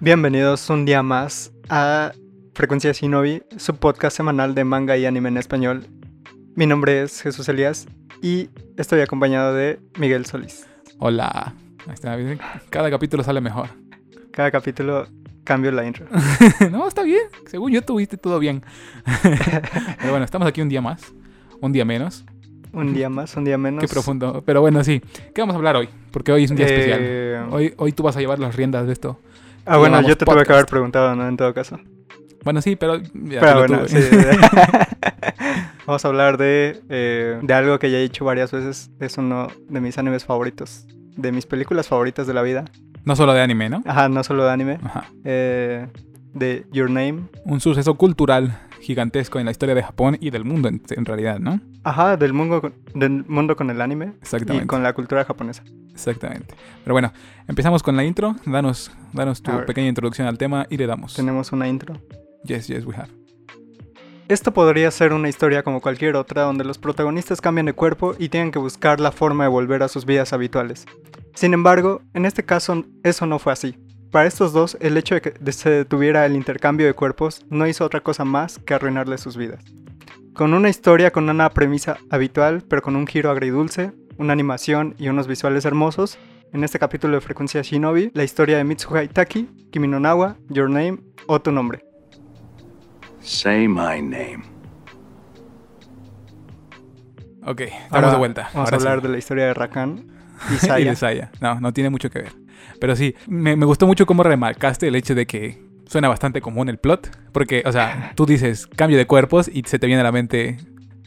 Bienvenidos un día más a Frecuencia Shinobi, su podcast semanal de manga y anime en español. Mi nombre es Jesús Elías y estoy acompañado de Miguel Solís. Hola. Cada capítulo sale mejor. Cada capítulo cambio la intro. no, está bien. Según yo tuviste todo bien. Pero bueno, estamos aquí un día más. Un día menos. Un día más, un día menos. Qué profundo. Pero bueno, sí. ¿Qué vamos a hablar hoy? Porque hoy es un día Eh, especial. Hoy, hoy tú vas a llevar las riendas de esto. Ah, bueno, yo te tuve que podcast. haber preguntado, ¿no? En todo caso. Bueno, sí, pero... ya Pero bueno, sí. Vamos a hablar de, eh, de algo que ya he dicho varias veces. Es uno de mis animes favoritos. De mis películas favoritas de la vida. No solo de anime, ¿no? Ajá, no solo de anime. Ajá. eh, de Your Name. Un suceso cultural gigantesco en la historia de Japón y del mundo en, en realidad, ¿no? Ajá, del mundo, con- del mundo con el anime. Y Exactamente. con la cultura japonesa. Exactamente. Pero bueno, empezamos con la intro. Danos, danos tu pequeña introducción al tema y le damos. Tenemos una intro. Yes, yes, we have. Esto podría ser una historia como cualquier otra donde los protagonistas cambian de cuerpo y tienen que buscar la forma de volver a sus vidas habituales. Sin embargo, en este caso eso no fue así. Para estos dos, el hecho de que se detuviera el intercambio de cuerpos no hizo otra cosa más que arruinarles sus vidas. Con una historia con una premisa habitual, pero con un giro agridulce, una animación y unos visuales hermosos, en este capítulo de Frecuencia Shinobi, la historia de Mitsuha Itaki, Kimi no Nawa, Your Name o Tu Nombre. Say my name. Ok, estamos Ahora de vuelta. Vamos Ahora a hablar sí. de la historia de Rakan y y Saya. de Saya. No, no tiene mucho que ver. Pero sí, me, me gustó mucho cómo remarcaste el hecho de que suena bastante común el plot. Porque, o sea, tú dices cambio de cuerpos y se te viene a la mente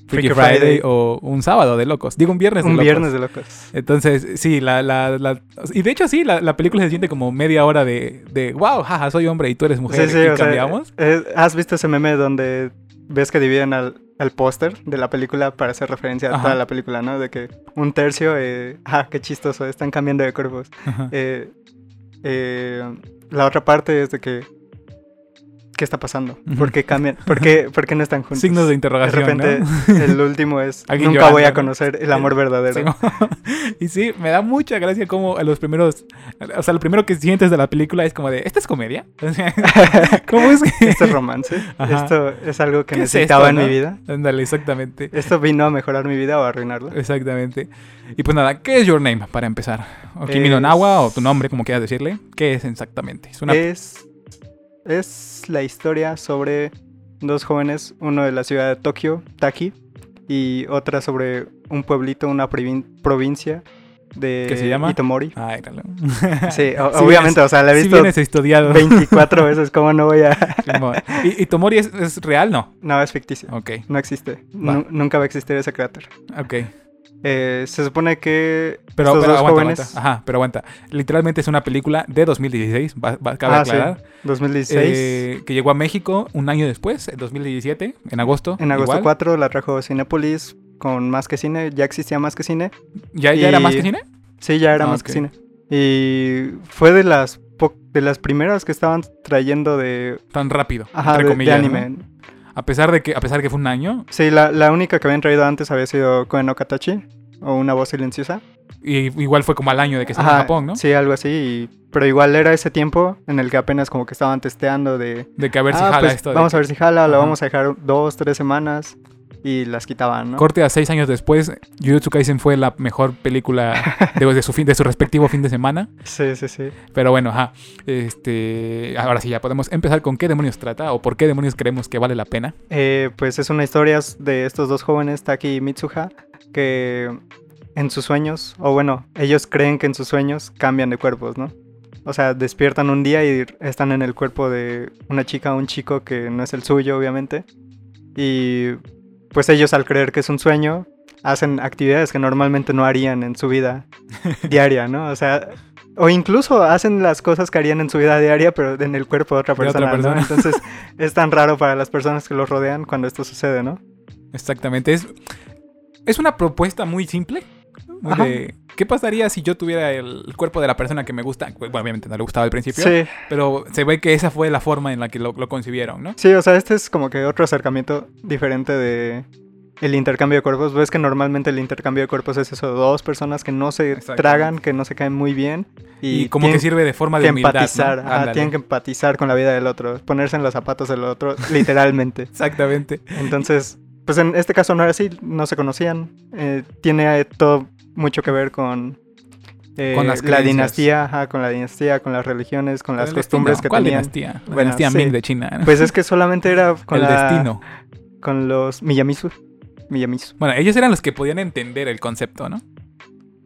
Freaky, Friday, Friday. o un sábado de locos. Digo, un viernes de Un locos. viernes de locos. Entonces, sí, la, la, la- Y de hecho, sí, la, la película se siente como media hora de, de wow, jaja, soy hombre y tú eres mujer. Sí, sí, y sea, cambiamos. eh, ¿Has visto ese meme donde ves que dividen al, al póster de la película para hacer referencia a toda la película, ¿no? De que un tercio, eh, ah, qué chistoso, están cambiando de cuerpos. Eh, eh, la otra parte es de que, ¿qué está pasando? ¿Por qué cambian? ¿Por qué, por qué no están juntos? Signos de De interrogación. repente, ¿no? el último es, nunca voy a conocer el amor verdadero. Y sí, me da mucha gracia como a los primeros, o sea, lo primero que sientes de la película es como de, ¿esta es comedia? ¿Cómo es que...? Este romance, Ajá. esto es algo que ¿Qué es necesitaba esto, en no? mi vida. Ándale, exactamente. ¿Esto vino a mejorar mi vida o a arruinarla? Exactamente. Y pues nada, ¿qué es Your Name para empezar? O Kimi no Es- Nawa, o tu nombre, como quieras decirle. ¿Qué es exactamente? Es una... Es, es la historia sobre dos jóvenes, uno de la ciudad de Tokio, Taki, y otra sobre un pueblito, una provin- provincia de ¿Qué se llama? Itomori. Ay, claro. Sí, o- Si obviamente, vienes- o sea, la he visto estudiado. 24 veces, ¿cómo no voy a...? ¿Y, y Tomori es, es real? No. no, es ficticio. Ok, No existe. Nunca va a existir ese creador. ok. Eh, se supone que Pero, estos pero dos aguanta, jóvenes... aguanta. Ajá, pero aguanta. Literalmente es una película de 2016, va, va- cabe Ah, sí, aclarar. 2016. eh, que llegó a México un año después, en 2017, en agosto. en agosto igual. 4 la trajo Cinepolis con Más que Cine. Ya existía Más que Cine. ¿Ya, ya era y- más que cine? Sí, ya era Ah, más que cine. Y fue de las po- de las primeras que estaban trayendo de, Tan rápido, ajá, entre de, de comillas, ¿no? A pesar de que, a pesar que fue un año, Sí, la, la única que habían traído antes había sido Koen no Katachi, o Una voz silenciosa. y igual fue como al año de que salió en Japón, ¿no? Sí, algo así. y- pero igual era ese tiempo en el que apenas como que estaban testeando de... De que a ver si "Ah, jala pues, esto. de Vamos que- a ver si jala, lo vamos a dejar dos, tres semanas. Y las quitaban, ¿no? Corte a seis años después, Jujutsu Kaisen fue la mejor película de, de su, fin, de su respectivo fin de semana. Sí, sí, sí. Pero bueno, ajá. Este, ahora sí, ya podemos empezar con qué demonios trata o por qué demonios creemos que vale la pena. Eh, pues es una historia de estos dos jóvenes, Taki y Mitsuha, que en sus sueños, o bueno, ellos creen que en sus sueños cambian de cuerpos, ¿no? O sea, despiertan un día y están en el cuerpo de una chica o un chico que no es el suyo, obviamente. Y pues ellos al creer que es un sueño, hacen actividades que normalmente no harían en su vida diaria, ¿no? O sea, o incluso hacen las cosas que harían en su vida diaria, pero en el cuerpo de otra De otra persona, ¿no? persona. Entonces es tan raro para las personas que los rodean cuando esto sucede, ¿no? Exactamente. Es, es una propuesta muy simple. Muy de, ¿Qué pasaría si yo tuviera el, cuerpo de la persona que me gusta? Bueno, obviamente no le gustaba al principio. Sí, Pero se ve que esa fue la forma en la que lo, lo concibieron, ¿no? sí, o sea, este es como que otro acercamiento diferente de, el intercambio de cuerpos. Ves que normalmente el intercambio de cuerpos es eso, dos personas que no se tragan, que no se caen muy bien. Y, Y, como que sirve de forma de que humildad. ¿no? empatizar, ajá, tienen que empatizar con la vida del otro, ponerse en los zapatos del otro, literalmente. Exactamente. Entonces, pues en este caso no era así, no se conocían. Eh, tiene todo mucho que ver con, eh, Con las la dinastía, ajá, con la dinastía, con las religiones, con las El costumbres destino. que ¿Cuál tenían. dinastía? La Bueno, dinastía sí. Ming de China. ¿no? Pues es que solamente era con el la- destino. con los Miyamizu. Miyamizu. Bueno, ellos eran los que podían entender el concepto, ¿no?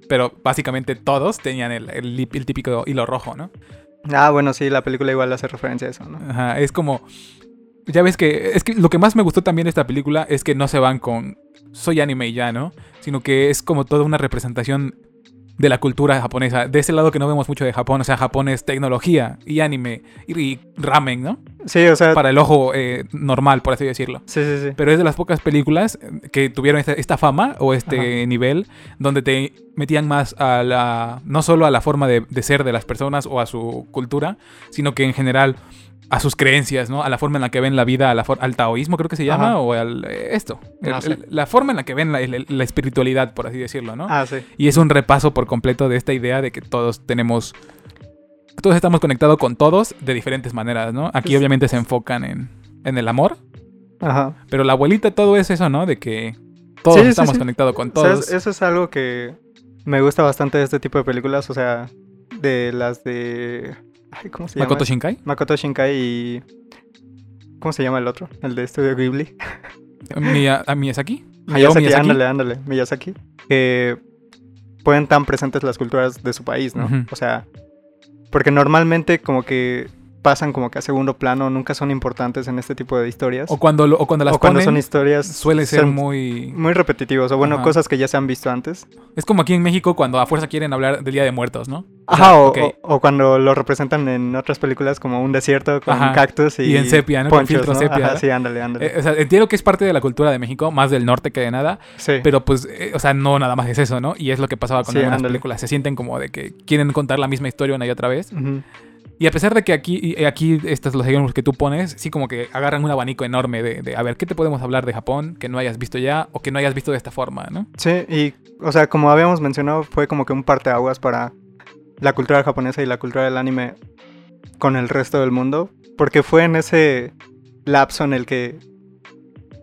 Pero básicamente todos tenían el, el, el típico hilo rojo, ¿no? Ah, bueno, sí, la película igual hace referencia a eso, ¿no? Ajá, es como... Ya ves que... Es que lo que más me gustó también de esta película es que no se van con... Soy anime y ya, ¿no? Sino que es como toda una representación de la cultura japonesa. De ese lado que no vemos mucho de Japón. O sea, Japón es tecnología y anime y, ramen, ¿no? Sí, o sea, Para el ojo eh, normal, por así decirlo. sí, sí, sí. Pero es de las pocas películas que tuvieron esta, esta fama o este Ajá. nivel donde te metían más a la. no solo a la forma de, de ser de las personas o a su cultura, sino que en general a sus creencias, ¿no? A la forma en la que ven la vida, a la for- al taoísmo creo que se llama, Ajá. o al. eh, esto. No El- sé. el- la forma en la que ven la, el- la espiritualidad, por así decirlo, ¿no? Ah, sí. Y es un repaso por completo de esta idea de que todos tenemos. Todos estamos conectados con todos de diferentes maneras, ¿no? Aquí Pues- obviamente se enfocan en, en el amor, Ajá. pero la abuelita todo es eso, ¿no? De que todos Sí, estamos conectados con O sea, todos. es- eso es algo que me gusta bastante de este tipo de películas, o sea, de las de... Ay, ¿Cómo se llama? Makoto Shinkai. Makoto Shinkai y... ¿Cómo se llama el otro? El de Estudio Ghibli. Miya- a Miyazaki. Miyazaki, Miyazaki. ándale, ándale, Miyazaki. Que pueden tan presentes las culturas de su país, ¿no? O sea, porque normalmente como que pasan como que a segundo plano, nunca son importantes en este tipo de historias. O cuando, lo- o cuando las O cuando ponen, son historias suele ser muy... muy repetitivos, o bueno, Ajá. cosas que ya se han visto antes. Es como aquí en México cuando a fuerza quieren hablar del Día de Muertos, ¿no? O Ajá, sea, o, ok. o- cuando lo representan en otras películas como un desierto con Ajá. cactus y, Y en sepia, ¿no? Con filtro ¿no? sepia, Ajá, sí, ándale, ándale. Eh, o sea, entiendo que es parte de la cultura de México, más del norte que de nada, sí. pero pues, eh, o sea, no nada más es eso, ¿no? Y es lo que pasaba con Sí, algunas ándale. películas. Se sienten como de que quieren contar la misma historia una y otra vez. Ujú. Y a pesar de que aquí, y aquí estos los ejemplos que tú pones, sí como que agarran un abanico enorme de, de, a ver, ¿qué te podemos hablar de Japón que no hayas visto ya o que no hayas visto de esta forma, ¿no? Sí, y, o sea, como habíamos mencionado, fue como que un parteaguas para la cultura japonesa y la cultura del anime con el resto del mundo, porque fue en ese lapso en el que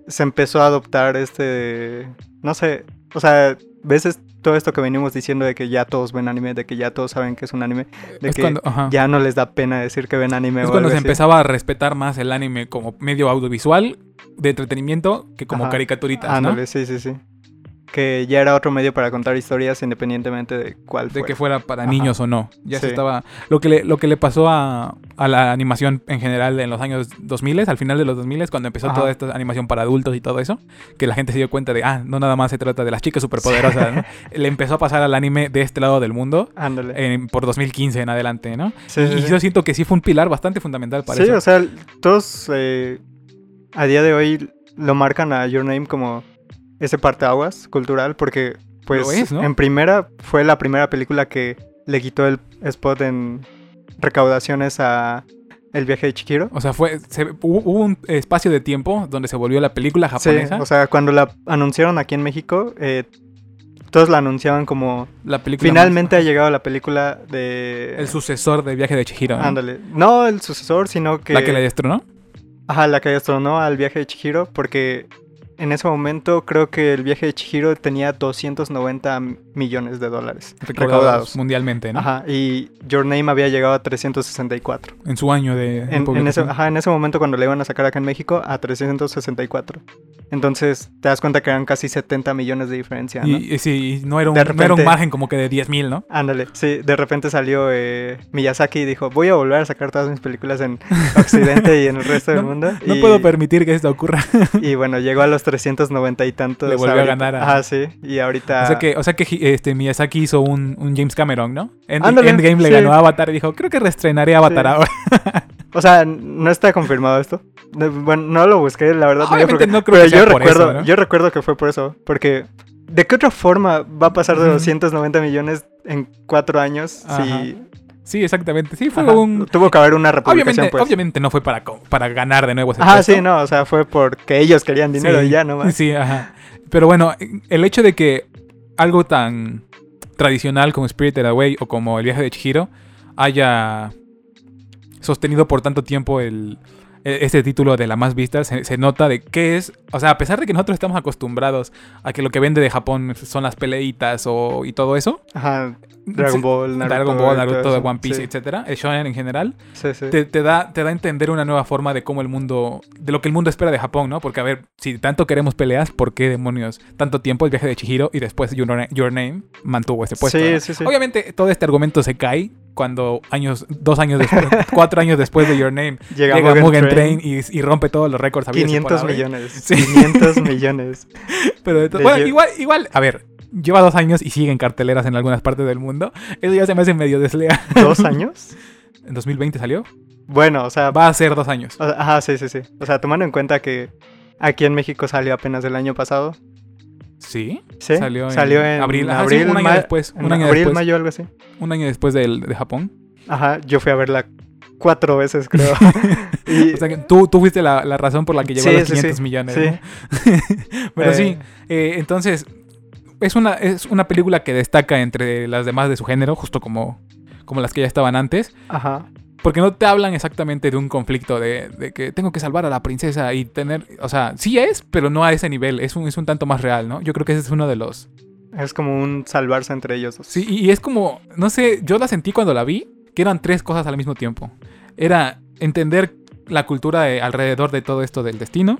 se empezó a adoptar este, no sé, o sea, veces todo esto que venimos diciendo de que ya todos ven anime, de que ya todos saben que es un anime, de es que cuando, ya no les da pena decir que ven anime Es o cuando algo se así. empezaba a respetar más el anime como medio audiovisual de entretenimiento que como Ajá. caricaturitas, ¿no? Ándale, sí, sí, sí. Que ya era otro medio para contar historias independientemente de cuál De fuera. que fuera para Ajá. niños o no. Ya se Sí. estaba. Lo que le, lo que le pasó a, a la animación en general en los años 2000, al final de los 2000, cuando empezó Ajá. toda esta animación para adultos y todo eso, que la gente se dio cuenta de, ah, no nada más se trata de las chicas superpoderosas, ¿no? Le empezó a pasar al anime de este lado del mundo Ándale. en- por 2015 en adelante, ¿no? Sí, sí, y sí. yo siento que sí fue un pilar bastante fundamental para Sí, eso. o sea, todos eh, a día de hoy lo marcan a Your Name como ese parteaguas cultural porque, pues, Lo es, ¿no? en primera fue la primera película que le quitó el spot en recaudaciones a El viaje de Chihiro. O sea, fue, se- hubo, hubo un espacio de tiempo donde se volvió la película Sí, japonesa. o sea, cuando la anunciaron aquí en México, eh, todos la anunciaban como la película finalmente ha llegado la película de el sucesor del viaje de Chihiro. ¿no? Ándale. No el sucesor, sino que La que le destronó. Ajá, la que destronó al viaje de Chihiro, porque en ese momento creo que el viaje de Chihiro tenía 290 millones de dólares Recaudados recaudados. mundialmente, ¿no? Ajá, y Your Name había llegado a 364. En su año de, de En, en ese, ajá, en ese momento cuando le iban a sacar acá en México a 364. Entonces te das cuenta que eran casi 70 millones de diferencia, ¿no? Y, y sí, y no era, un, no era un margen como que de 10.000, ¿no? Ándale, sí, de repente salió eh, Miyazaki y dijo, voy a volver a sacar todas mis películas en Occidente y en el resto del No- mundo. No y, puedo permitir que esto ocurra. Y bueno, llegó a los 390 y tantos. Le volvió a ganar a- Ajá, sí, y ahorita... O sea que, o sea que este, Miyazaki hizo un, un James Cameron, ¿no? End- Ándale, Endgame le sí. ganó a Avatar y dijo, creo que reestrenaré Avatar ahora. O sea, no está confirmado esto. No, Bueno, no lo busqué, la verdad. Obviamente porque- no creo pero que sea yo por recuerdo, eso, ¿no? yo recuerdo que fue por eso, porque ¿de qué otra forma va a pasar de Ujú. 290 millones en cuatro años Ajá. si Sí, exactamente. Sí, fue Ajá, un... Tuvo que haber una republicación, Obviamente, pues. obviamente no fue para, para ganar de nuevo ese puesto. sí, no, o sea, fue porque ellos querían dinero Sí, y ya nomás. Sí, ajá. Pero bueno, el hecho de que algo tan tradicional como Spirited Away o como El viaje de Chihiro haya sostenido por tanto tiempo el, este título de la más vista, se, se nota de qué es, o sea, a pesar de que nosotros estamos acostumbrados a que lo que vende de Japón son las peleitas o, y todo eso, Ajá, Dragon Ball, Naruto. Dragon Ball, Naruto. One Piece, Sí, etcétera, el shonen en general, sí, sí. te, te da, te da a entender una nueva forma de cómo el mundo, de lo que el mundo espera de Japón, ¿no? Porque, a ver, si tanto queremos peleas, ¿por qué demonios tanto tiempo el viaje de Chihiro y después Your, Na- Your Name mantuvo ese puesto? Sí, ¿no? sí, sí. Obviamente, todo este argumento se cae cuando años, dos años después, cuatro años después de Your Name, Llega, llega Mugen Mugen Train, Train, y, y rompe todos los récords. habidos y por 500 haber. millones. Sí. 500 millones. Pero de de bueno, igual, igual, a ver, lleva dos años y sigue en carteleras en algunas partes del mundo. Eso ya se me hace medio desleal. ¿Dos años? ¿En 2020 salió? Bueno, o sea, Va a ser dos años. o ajá, sí, sí, sí. O sea, tomando en cuenta que aquí en México salió apenas el año pasado. ¿Sí? ¿Sí? Salió en abril. Ajá, sí, abril, un año ma- después, un en año abril, después. mayo, algo así. Un año después del, de Japón. Ajá, yo fui a verla cuatro veces, creo. y, O sea que tú, tú fuiste la, la razón por la que llegó Sí, a los sí, 500 sí. millones. Sí. ¿no? Pero Eh. sí, eh, entonces es una, es una película que destaca entre las demás de su género, justo como, como las que ya estaban antes. ajá. Porque no te hablan exactamente de un conflicto de, de que tengo que salvar a la princesa y tener... O sea, sí es, pero no a ese nivel. Es un, es un tanto más real, ¿no? Yo creo que ese es uno de los... Es como un salvarse entre ellos. Sí, y es como, no sé, yo la sentí cuando la vi, que eran tres cosas al mismo tiempo. Era entender la cultura de- alrededor de todo esto del destino,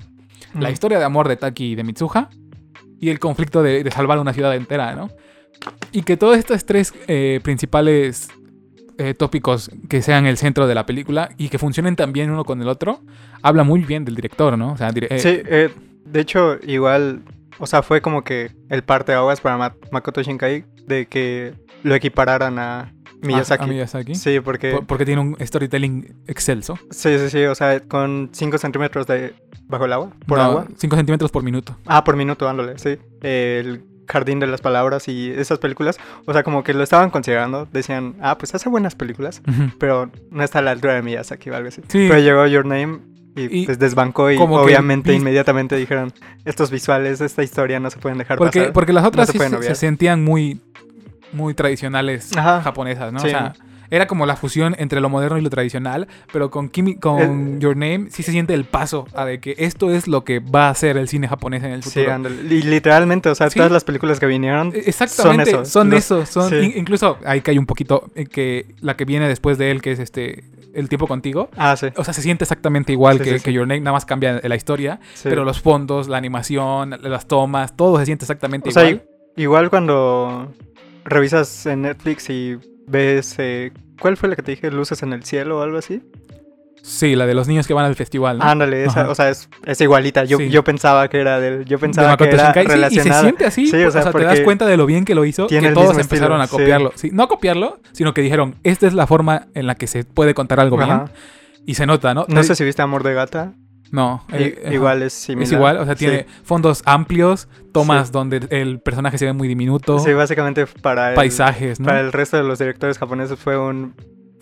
la historia de amor de Taki y de Mitsuha, y el conflicto de, de salvar una ciudad entera, ¿no? Y que todos estos tres eh, principales eh, tópicos que sean el centro de la película y que funcionen también uno con el otro, habla muy bien del director, ¿no? O sea, eh, Sí, eh, de hecho, igual, o sea, fue como que el parte aguas para Ma- Makoto Shinkai de que lo equipararan a Miyazaki. a Miyazaki. Sí, porque... Por- porque tiene un storytelling excelso. Sí, sí, sí, o sea, con 5 centímetros de bajo el agua, por agua. 5 centímetros por minuto. Ah, por minuto, ándale, sí. El jardín de las palabras y esas películas, o sea, como que lo estaban considerando, decían, ah, pues hace buenas películas, pero no está a la altura de Miyazaki o algo así. Sí. Pero llegó Your Name y, Y pues desbancó y como obviamente inmediatamente dijeron, estos visuales, esta historia no se pueden dejar Porque, pasar. porque las otras se sí pueden se, obviar. se sentían muy, muy tradicionales Ajá. japonesas, ¿no? Sí. O sea, era como la fusión entre lo moderno y lo tradicional, pero con, Kimi- con Your Name sí se siente el paso a de que esto es lo que va a ser el cine japonés en el Sí, futuro. ándale. Y literalmente, o sea, Sí. todas las películas que vinieron Exactamente, son son eso. eso. Son, sí. in- incluso ahí cae un poquito eh, que la que viene después de él, que es este El tiempo contigo. Ah, sí. O sea, se siente exactamente igual Sí, que, sí, sí. que Your Name, nada más cambia la historia, sí. pero los fondos, la animación, las tomas, todo se siente exactamente O sea, igual. Igual cuando revisas en Netflix y ves... eh, ¿Cuál fue la que te dije? ¿Luces en el cielo o algo así? Sí, la de los niños que van al festival. ¿no? Ándale, esa, o sea, es, es igualita. Yo, Sí. yo pensaba que era del... Yo de pensaba que era Shinkai. Sí, y se relacionada. siente así. Sí, o o sea, sea, te das cuenta de lo bien que lo hizo, que todos empezaron estilo, a copiarlo. Sí, no a copiarlo, sino que dijeron, esta es la forma en la que se puede contar algo bien. Y se nota, ¿no? No sé si viste Amor de Gata. No. Eh, igual es similar. Es igual, o sea, tiene Sí. fondos amplios, tomas Sí. donde el personaje se ve muy diminuto, Sí, básicamente para el, paisajes, ¿no? para el resto de los directores japoneses fue un...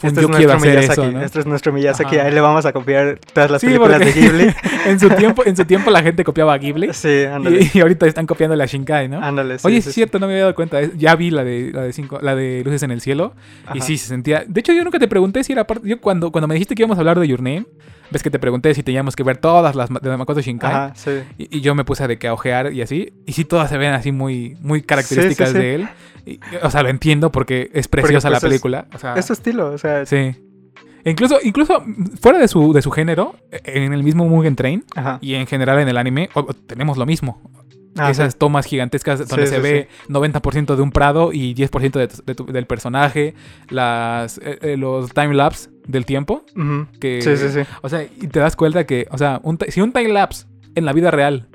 Este yo es quiero nuestro hacer Miyazaki. eso, ¿no? Este es nuestro Miyazaki. Ajá. Ahí le vamos a copiar todas las Sí, películas de Ghibli. en su tiempo, en su tiempo la gente copiaba a Ghibli Sí, ándale. y, y ahorita están copiando la Shinkai, ¿no? Ándale, sí, Oye, sí, es cierto, no me había dado cuenta. Ya vi la de la de cinco, la de Luces en el cielo y sí se sentía. De hecho, yo nunca te pregunté si era parte. Yo cuando, cuando me dijiste que íbamos a hablar de Your Name, ves que te pregunté si teníamos que ver todas las de Makoto Shinkai. Ajá, sí. Y, y yo me puse de que a ojear y así. Y sí, todas se ven así muy, muy características sí, sí. de él. Y- o sea, lo entiendo porque es preciosa la pues, es- película. o sea, Es su estilo, o sea... sí. E incluso, incluso fuera de su, de su género, en el mismo Mugen Train Ajá. y en general en el anime, tenemos lo mismo. Ah, Esas sí. tomas gigantescas donde Sí, se sí, ve 90% de un prado y 10% de tu- de tu- del personaje, las, eh, eh, los timelapse del tiempo. Que, Sí, sí, sí. O sea, y te das cuenta que, o sea, un si un timelapse en la vida real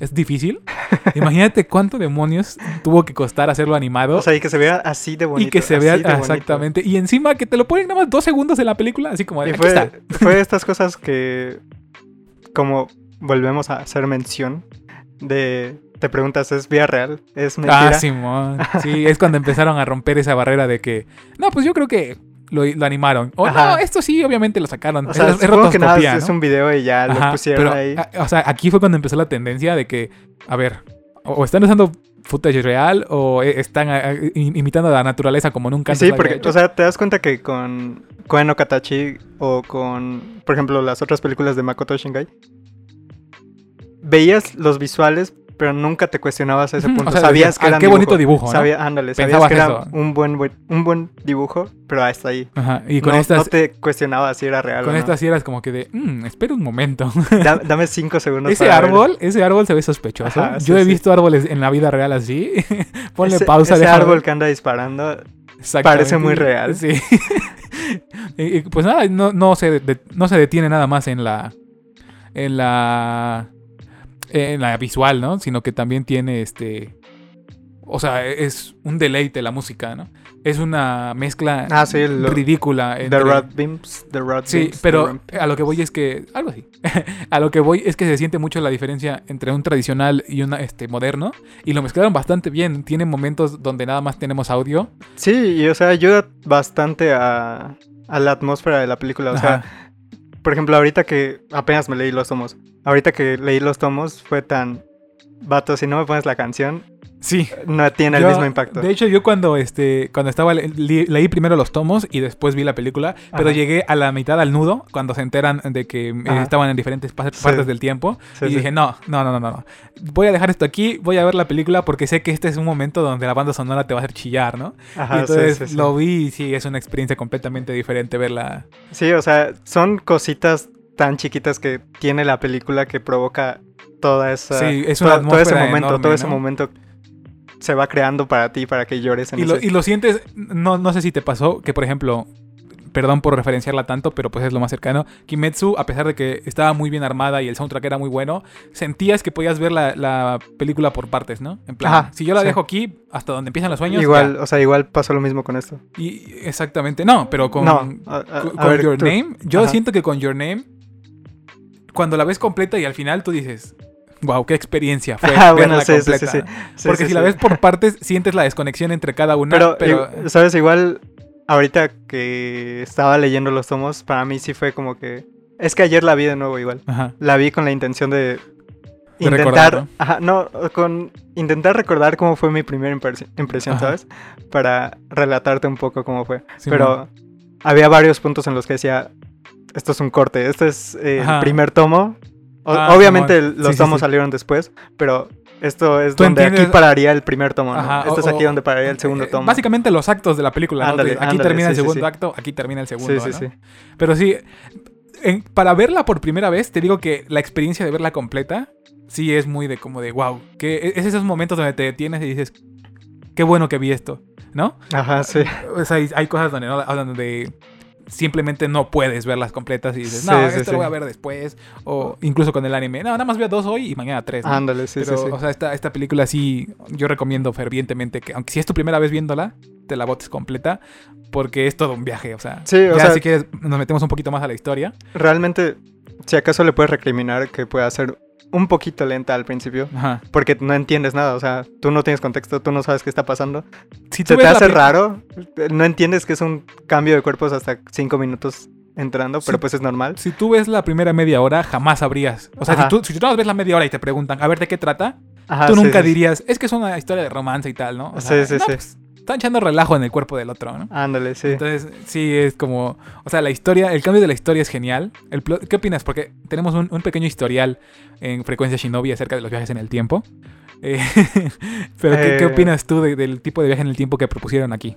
es difícil, imagínate cuánto demonios tuvo que costar hacerlo animado. O sea, y que se vea así de bonito. y que se vea bonito. exactamente. Y encima que te lo ponen nada más dos segundos en la película, así como de, Y aquí está. fue, fue estas cosas que, como volvemos a hacer mención, de te preguntas, ¿es vía real? ¿Es mentira? Ah, Simón. Sí, es cuando empezaron a romper esa barrera de que, no, pues yo creo que lo, lo animaron. O Ajá. no, esto sí, obviamente lo sacaron. O sea, es, es que nada, rotoscopía, es ¿no? un video y ya Ajá, lo pusieron pero, ahí. a- O sea, aquí fue cuando empezó la tendencia de que, a ver, o, o están usando footage real o eh, están a- a- im- imitando a la naturaleza como nunca antes Sí, lo había porque, hecho. o sea, te das cuenta que con Koen Okatachi o con, por ejemplo, las otras películas de Makoto Shingai, veías los visuales, pero nunca te cuestionabas a ese punto. o sea, sabías que "Ah, eran qué bonito dibujo, ¿no? Sabía- ándale, sabías Pensabas que era eso. un buen, un buen dibujo, pero hasta ahí. Ajá, y con no, estas, no te cuestionabas si era real con o no. estas sí eras como que de, "Mm, espera un momento. Da- dame cinco segundos ese para ver. árbol, ese árbol se ve sospechoso. Ajá, sí, Yo he sí. visto árboles en la vida real así. Ponle ese, pausa, ese árbol que anda disparando. Parece muy real. Sí. y, y, pues nada, no, no, se de- no se detiene nada más en la. En la. En la visual, ¿no? Sino que también tiene este. O sea, es un deleite la música, ¿no? Es una mezcla Ah, sí, lo- ridícula. The entre- Rod Beams, The Rod Sí, Beams, The pero a lo que voy es que. Algo así. a lo que voy es que se siente mucho la diferencia entre un tradicional y un este, moderno. Y lo mezclaron bastante bien. Tiene momentos donde nada más tenemos audio. Sí, y o sea, ayuda bastante a, a la atmósfera de la película. O sea, Ajá. Por ejemplo, ahorita que apenas me leí los tomos, ahorita que leí los tomos fue tan... Vato, si no me pones la canción, Sí. no tiene el mismo impacto. De hecho, yo cuando este cuando estaba le- leí primero los tomos y después vi la película, pero llegué a la mitad al nudo cuando se enteran de que eh, Ajá. estaban en diferentes pa- Sí. partes del tiempo Sí, y sí. dije, "No, no, no, no, no. Voy a dejar esto aquí, voy a ver la película porque sé que este es un momento donde la banda sonora te va a hacer chillar, ¿no?" Ajá, y entonces lo vi y sí, es una experiencia completamente diferente verla. Sí, o sea, son cositas tan chiquitas que tiene la película que provoca toda esa... Sí, es una todo, todo ese momento, enorme, todo ese ¿no? momento se va creando para ti, para que llores en Y lo, ese... y lo sientes, no, no sé si te pasó, que por ejemplo, perdón por referenciarla tanto, pero pues es lo más cercano. Kimetsu, a pesar de que estaba muy bien armada y el soundtrack era muy bueno, sentías que podías ver la, la película por partes, ¿no? En plan, Ajá, si yo la sí. dejo aquí, hasta donde empiezan los sueños. Igual, o sea, igual pasó lo mismo con esto. Y exactamente, no, pero con, no, a- a- con, a con ver, Your tú. Name, yo Ajá. siento que con Your Name, cuando la ves completa y al final tú dices, wow, qué experiencia fue Ah, bueno, sí, sí, completa. sí, Porque si la ves por partes, sientes la desconexión entre cada una. Pero, ¿sabes? Igual, ahorita que estaba leyendo los tomos, para mí sí fue como que... Es que ayer la vi de nuevo igual. Ajá. La vi con la intención de... De intentar... recordar, ¿no? Ajá, no, con intentar recordar cómo fue mi primera impresi- impresión, Ajá. ¿sabes? Para relatarte un poco cómo fue. Pero había varios puntos en los que decía, esto es un corte, este es eh, el primer tomo. O- Ah, obviamente los Sí, tomos sí. salieron después, pero esto es donde aquí pararía el primer tomo, ¿no? Ajá, Esto o- es aquí o- donde pararía el segundo Eh, tomo. Básicamente los actos de la película. aquí ándale, termina el segundo acto, aquí termina el segundo. Sí, sí, ¿no? sí. Pero sí, en- para verla por primera vez, te digo que la experiencia de verla completa, sí es muy de como de wow. Que e, es esos momentos donde te detienes y dices, qué bueno que vi esto, ¿no? Ajá, sí. O sea, hay, hay cosas donde, no, donde simplemente no puedes verlas completas y dices, Sí, no, sí, esto sí. lo voy a ver después. O incluso con el anime, no, nada más veo dos hoy y mañana tres. ¿no? Ándale, sí, Pero, sí, o sea, esta, esta película sí, yo recomiendo fervientemente que, aunque si es tu primera vez viéndola, te la botes completa, porque es todo un viaje, o sea. Sí, o ya sea- si quieres, nos metemos un poquito más a la historia. Realmente, si acaso le puedes recriminar que pueda ser un poquito lenta al principio, Ajá. porque no entiendes nada, o sea, tú no tienes contexto, tú no sabes qué está pasando. Si Se te hace raro, no entiendes que es un cambio de cuerpos hasta cinco minutos entrando, pero pues es normal. Si tú ves la primera media hora, jamás sabrías. O sea, si tú, si tú más ves la media hora y te preguntan, a ver de qué trata, Ajá, tú sí, nunca sí, dirías, es que es una historia de romance y tal, ¿no? O Sí, sí, no, sí. pues, están echando relajo en el cuerpo del otro, ¿no? Ándale, sí. Entonces, sí, es como. O sea, la historia, el cambio de la historia es genial. El plot- ¿Qué opinas? Porque tenemos un, un pequeño historial en Frecuencia Shinobi acerca de los viajes en el tiempo. Eh, Pero, ¿qué, qué Eh. opinas tú de- del tipo de viaje en el tiempo que propusieron aquí?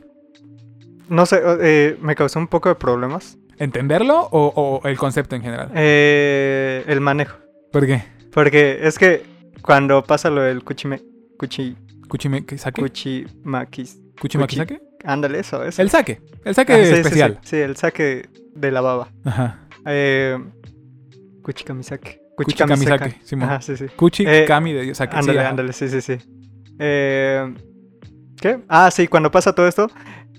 No sé, eh, me causó un poco de problemas. ¿Entenderlo o, o el concepto en general? Eh, el manejo. ¿Por qué? Porque es que cuando pasa lo del kuchime, kuchi, Kuchimakis. ¿Kuchimaki kuchi- sake? Ándale, eso, eso. El saque. El saque Ah, sí, sí, sí, especial. Sí, el saque de la baba. Ajá. Eh, kuchikamisake. Kuchikamisake, Simón. Ajá, sí, sí. Kuchi Eh, de sí, Ándale, ándale, sí, sí, sí. Eh, ¿Qué? Ah, sí, cuando pasa todo esto,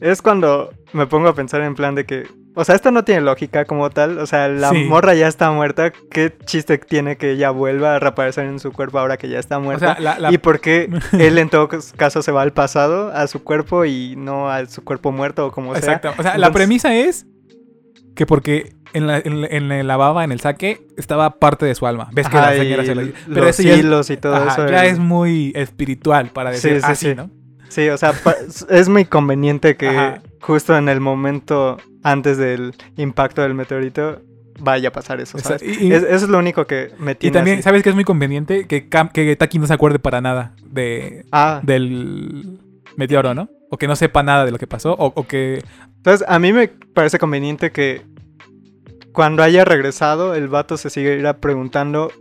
es cuando me pongo a pensar en plan de que O sea, esto no tiene lógica como tal. O sea, la Sí. morra ya está muerta. ¿Qué chiste tiene que ella vuelva a reaparecer en su cuerpo ahora que ya está O muerta? sea, la, la- ¿Y por qué él en todo caso se va al pasado, a su cuerpo y no a su cuerpo muerto o como sea? Exacto. O sea, la premisa es que porque en la, en, la- en la baba, en el saque, estaba parte de su alma. Ves que Ajá, la señora se lo los Pero es, hilos y todo ajá, eso. ya es muy espiritual para decir sí, así, sí. ¿no? Sí, o sea, es muy conveniente que Ajá. Justo en el momento antes del impacto del meteorito vaya a pasar eso. Y- y- Es- eso es lo único que me Y tiene también, así. ¿sabes que es muy conveniente? Que, Cam- que Taki no se acuerde para nada de, Ah, del meteoro, ¿no? O que no sepa nada de lo que pasó, o, o que... entonces a mí me parece conveniente que cuando haya regresado el vato se siguiera preguntando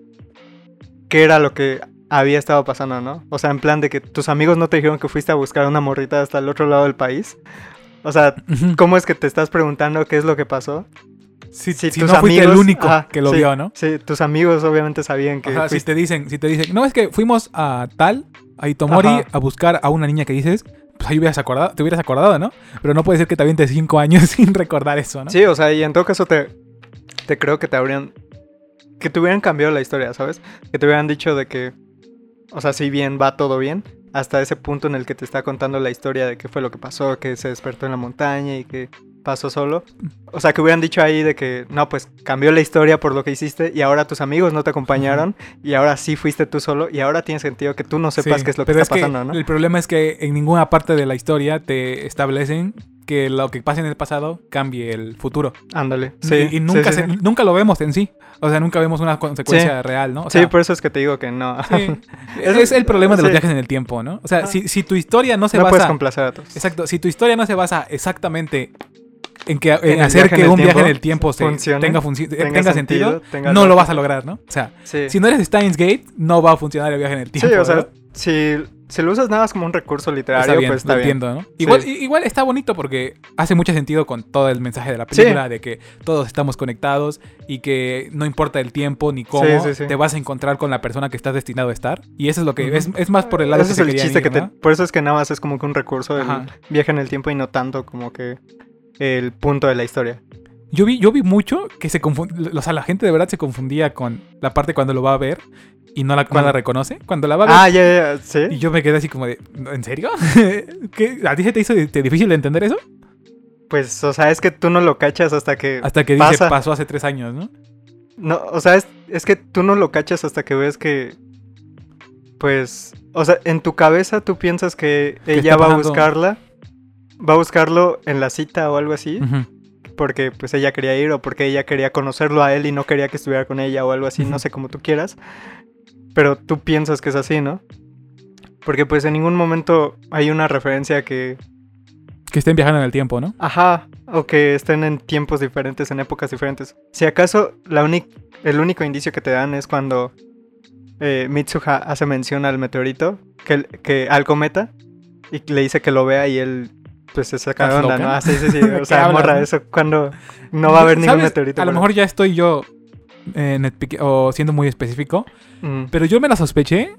qué era lo que había estado pasando, ¿no? O sea, en plan de que tus amigos no te dijeron que fuiste a buscar una morrita hasta el otro lado del país. O sea, ¿cómo es que te estás preguntando qué es lo que pasó? Si, Si si tus no fuiste el amigos- único ajá, que lo sí, vio, ¿no? Sí, tus amigos obviamente sabían que Ajá, si te dicen, si te dicen, no es que fuimos a tal, a Itomori, Ajá. a buscar a una niña que dices, pues ahí hubieras acordado, te hubieras acordado, ¿no? Pero no puede ser que te avientes cinco años sin recordar eso, ¿no? Sí, o sea, y en todo caso te, te creo que te habrían... Que te hubieran cambiado la historia, ¿sabes? Que te hubieran dicho de que... O sea, si bien va todo bien, hasta ese punto en el que te está contando la historia de qué fue lo que pasó, que se despertó en la montaña y que pasó solo. O sea, que hubieran dicho ahí de que, no, pues cambió la historia por lo que hiciste y ahora tus amigos no te acompañaron y ahora sí fuiste tú solo y ahora tiene sentido que tú no sepas Sí, qué es lo que está pasando, ¿no? El problema es que en ninguna parte de la historia te establecen que lo que pasa en el pasado cambie el futuro. Ándale. Sí, y, y nunca, sí, sí, se- sí. nunca lo vemos en sí. O sea, nunca vemos una consecuencia real, ¿no? O Sí, por eso es que te digo que no. Es- es el problema de los viajes en el tiempo, ¿no? O sea, Ah. si, si tu historia no se no puedes basa... complacer a todos. Exacto, si tu historia no se basa exactamente en, que, en hacer que un viaje en el tiempo se funcione, tenga, tenga tenga, sentido, sentido, tenga no lo vas a lograr, ¿no? O sea, Sí. si no eres Steins Gate, no va a funcionar el viaje en el tiempo. Sí, o sea, si, si lo usas nada más como un recurso literario, está bien, pues está lo bien. entiendo, ¿no? Igual, Sí. i- igual está bonito porque hace mucho sentido con todo el mensaje de la película, de que todos estamos conectados y que no importa el tiempo ni cómo, Sí, te vas a encontrar con la persona que estás destinado a estar. Y eso es lo que es, es más por el lado Ese que es el chiste ir, que te... ¿no? Por eso es que nada más es como que un recurso del Ajá. viaje en el tiempo y no tanto como que el punto de la historia. Yo vi, yo vi mucho que se confundía, o sea, la gente de verdad se confundía con la parte cuando lo va a ver y no la, no ¿Cuándo? la reconoce. Cuando la va a ver. Ah, ya, ya, sí. Y yo me quedé así como de, ¿en serio? ¿Qué? ¿A ti se te hizo difícil de entender eso? Pues, o sea, es que tú no lo cachas hasta que... Hasta que dice, Pasa. pasó hace tres años, ¿no? No, o sea, es, es que tú no lo cachas hasta que ves que... Pues, o sea, en tu cabeza tú piensas que ¿Qué ella va a buscarla. Va a buscarlo en la cita o algo así. Ujú. Porque pues ella quería ir o porque ella quería conocerlo a él y no quería que estuviera con ella o algo así, no sé cómo tú quieras. Pero tú piensas que es así, ¿no? Porque pues en ningún momento hay una referencia que, Que estén viajando en el tiempo, ¿no? ajá, o que estén en tiempos diferentes, en épocas diferentes. Si acaso la el único indicio que te dan es cuando eh, Mitsuha hace mención al meteorito, que, que al cometa, y le dice que lo vea y él pues se saca de ¿Estás onda, loca? ¿no? Ah, sí, sí, sí. ¿De O sea, morra, eso cuando no va a haber ningún ¿Sabes? meteorito. A lo mejor ya estoy yo eh, o siendo muy específico, Mm. pero yo me la sospeché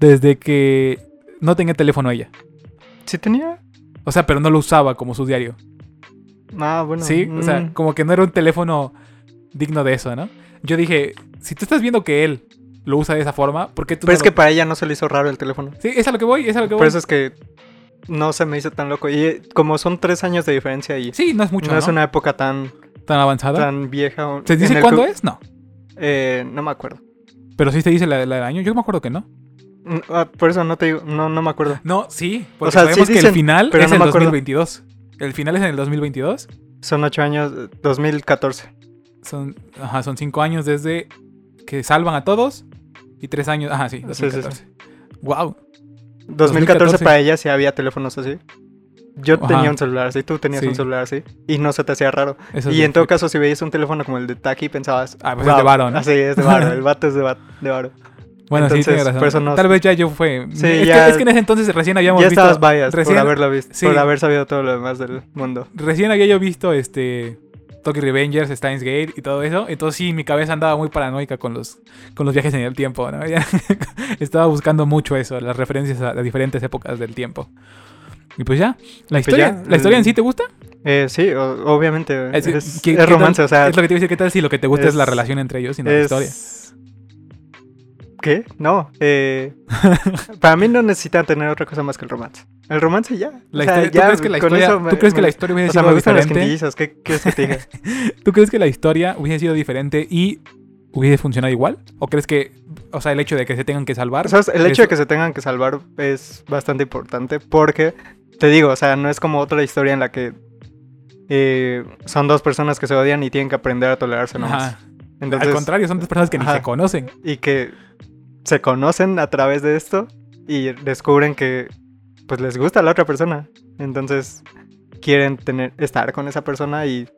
desde que no tenía teléfono ella. ¿Sí tenía? O sea, pero no lo usaba como su diario. Ah, bueno. Sí, o sea, mm. como que no era un teléfono digno de eso, ¿no? Yo dije, si tú estás viendo que él lo usa de esa forma, ¿por qué tú Pero no es lo- que para ella no se le hizo raro el teléfono. Sí, es a lo que voy, es a lo que voy. Por eso es que no se me hizo tan loco. Y eh, como son tres años de diferencia y Sí, no es mucho, no ¿no? es una época tan, Tan avanzada. tan vieja. ¿Se dice cuándo es? No. Eh, no me acuerdo. Pero sí te dice la, la del año. Yo me acuerdo que no. Mm, ah, por eso no te digo, no, no me acuerdo. No, sí. Porque O sea, sí sabemos que el final pero es no en el acuerdo. 2022. El final es en el 2022. Son ocho años, eh, 2014. Son, ajá, son cinco años desde que salvan a todos y tres años. Ajá, sí, Sí, sí, sí. 2014. Wow. 2014 2014. para ella sí había teléfonos así. Yo Ajá. tenía un celular así, tú tenías Sí. un celular así. Y no se te hacía raro. Eso y en todo caso, si veías un teléfono como el de Taki, pensabas. Ah, pues es de varo, ¿no? Así es de varo. El vato es de, va- de varo. Bueno, sí, entonces, tiene razón. Tal vez ya yo fue. Sí, es, ya- que, es que en ese entonces recién habíamos ya visto. estabas biased recién, por haberlo visto, sí. por haber sabido todo lo demás del mundo. recién había yo visto este. Tokyo Revengers, Steins Gate y todo eso. Entonces sí, mi cabeza andaba muy paranoica con los, con los viajes en el tiempo, ¿no? Estaba buscando mucho eso, las referencias a, diferentes épocas del tiempo. Y pues ya. La pues historia, ya, ¿la historia en sí te gusta? Eh, sí, o- obviamente. Es, que- es ¿qué- qué tal- romance, o sea. Es lo que te iba a decir, ¿qué tal si lo que te gusta es, la es- relación entre ellos y no la historia? ¿Qué? No. eh, para mí no necesitan tener otra cosa más que el romance. El romance ya. La o sea, historia- ¿tú crees que la historia, me- ¿tú crees que me- la historia hubiese O sea, sido me gustan diferente? ¿Qué quieres que te diga? ¿Tú crees que la historia hubiese sido diferente y hubiese funcionado igual? ¿O crees que, o sea, el hecho de que se tengan que salvar? O sea, el hecho de que se tengan que salvar es bastante importante porque, te digo, o sea, no es como otra historia en la que eh, son dos personas que se odian y tienen que aprender a tolerarse nomás. Ajá. Entonces, Al contrario, son dos personas que ni se conocen. y que se conocen a través de esto y descubren que pues les gusta a la otra persona. Entonces quieren tener estar con esa persona y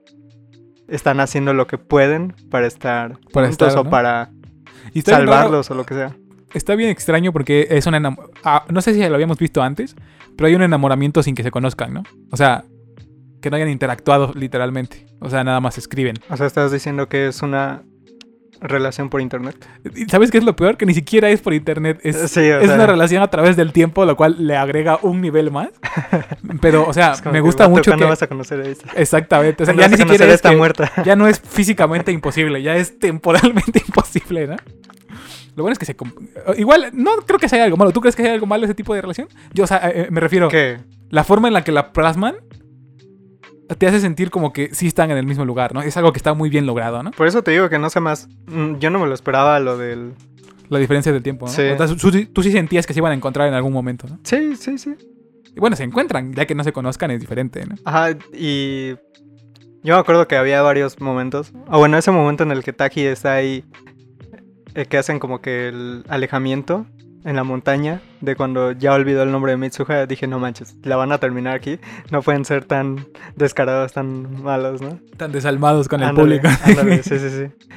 están haciendo lo que pueden para estar Para juntos estar, o para Y raro- salvarlos o lo que sea. Está bien extraño porque es un enam- ah, no sé si lo habíamos visto antes, pero hay un enamoramiento sin que se conozcan, ¿no? O sea, que no hayan interactuado literalmente. O sea, nada más escriben. O sea, estás diciendo que es una relación por internet. ¿Y ¿Sabes qué es lo peor? Que ni siquiera es por internet. Es, Sí, es sea, una relación a través del tiempo, lo cual le agrega un nivel más. Pero, o sea, me gusta "Vato, mucho ¿cuándo que... vas a conocer a esta? Exactamente. O sea, ¿Cuándo ya ni siquiera es que- muerta. ya no es físicamente imposible, ya es temporalmente imposible, ¿no? Lo bueno es que se... Igual, no creo que sea algo malo. ¿Tú crees que hay algo malo ese tipo de relación? Yo, o sea, eh, me refiero... ¿Qué? La forma en la que la plasman te hace sentir como que sí están en el mismo lugar, ¿no? Es algo que está muy bien logrado, ¿no? Por eso te digo que no sé más. Mm, Yo no me lo esperaba lo del. La diferencia del tiempo, ¿no? Sí. O sea, tú, tú sí sentías que se iban a encontrar en algún momento, ¿no? Sí, sí, sí. Y bueno, se encuentran, ya que no se conozcan es diferente, ¿no? Ajá, y yo me acuerdo que había varios momentos. O bueno, ese momento en el que Taki está ahí, eh, que hacen como que el alejamiento en la montaña, de cuando ya olvidó el nombre de Mitsuha, dije, no manches, la van a terminar aquí. No pueden ser tan descarados, tan malos, ¿no? Tan desalmados con el Ándale, público. ándale, sí, sí, sí.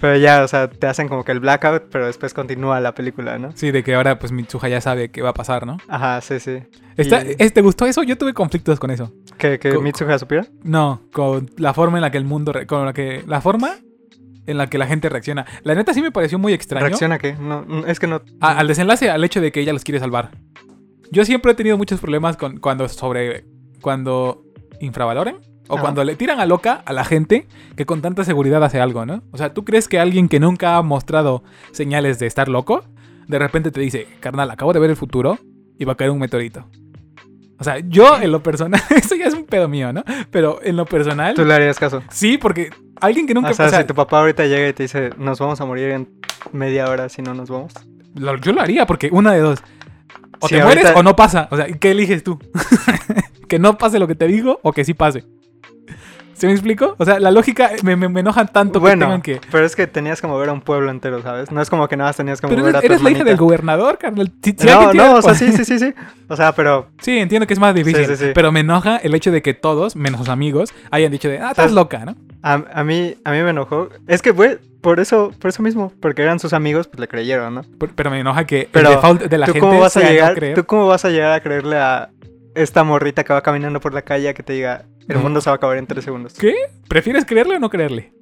Pero ya, o sea, te hacen como que el blackout, pero después continúa la película, ¿no? Sí, de que ahora pues Mitsuha ya sabe qué va a pasar, ¿no? Ajá, sí, sí. Está- Y- ¿es- ¿Te gustó eso? Yo tuve conflictos con eso. ¿Que, que Co- Mitsuha supiera? No, con la forma en la que el mundo... Con la que... La forma en la que la gente reacciona. La neta sí me pareció muy extraño. ¿Reacciona qué? No, es que no... A- al desenlace, al hecho de que ella los quiere salvar. Yo siempre he tenido muchos problemas con cuando sobre cuando infravaloran o cuando le tiran a loca a la gente que con tanta seguridad hace algo, ¿no? O sea, ¿tú crees que alguien que nunca ha mostrado señales de estar loco, de repente te dice, carnal, acabo de ver el futuro y va a caer un meteorito? O sea, yo en lo personal, eso ya es un pedo mío, ¿no? Pero en lo personal, Tú le harías caso. sí, porque alguien que nunca... o sea, o sea, si tu papá ahorita llega y te dice, nos vamos a morir en media hora si no nos vamos. Lo- yo lo haría porque una de dos. O Sí, te mueres o no pasa. O sea, ¿qué eliges tú? que no pase lo que te digo o que sí pase. ¿Se me explico? O sea, la lógica me, me, me enoja tanto que bueno, tengan que. pero es que tenías que mover a un pueblo entero, ¿sabes? No es como que nada más tenías que Pero mover eres, a tu eres la hija hermanita. del gobernador, carnal. Si- si No, no, o sea, sí, sí, sí, sí. O sea, pero Sí, entiendo que es más difícil. Sí, sí, sí. Pero me enoja el hecho de que todos, menos sus amigos, hayan dicho de, ah, estás loca, ¿no? a, a mí a mí me enojó. Es que, güey, por eso, por eso mismo, porque eran sus amigos, pues le creyeron, ¿no? Pero, pero me enoja que Pero el default de la ¿Tú gente cómo vas a sea no llegar? creer. ¿Tú cómo vas a llegar a creerle a esta morrita que va caminando por la calle que te diga, el mundo se va a acabar en tres segundos? ¿Qué? ¿Prefieres creerle o no creerle?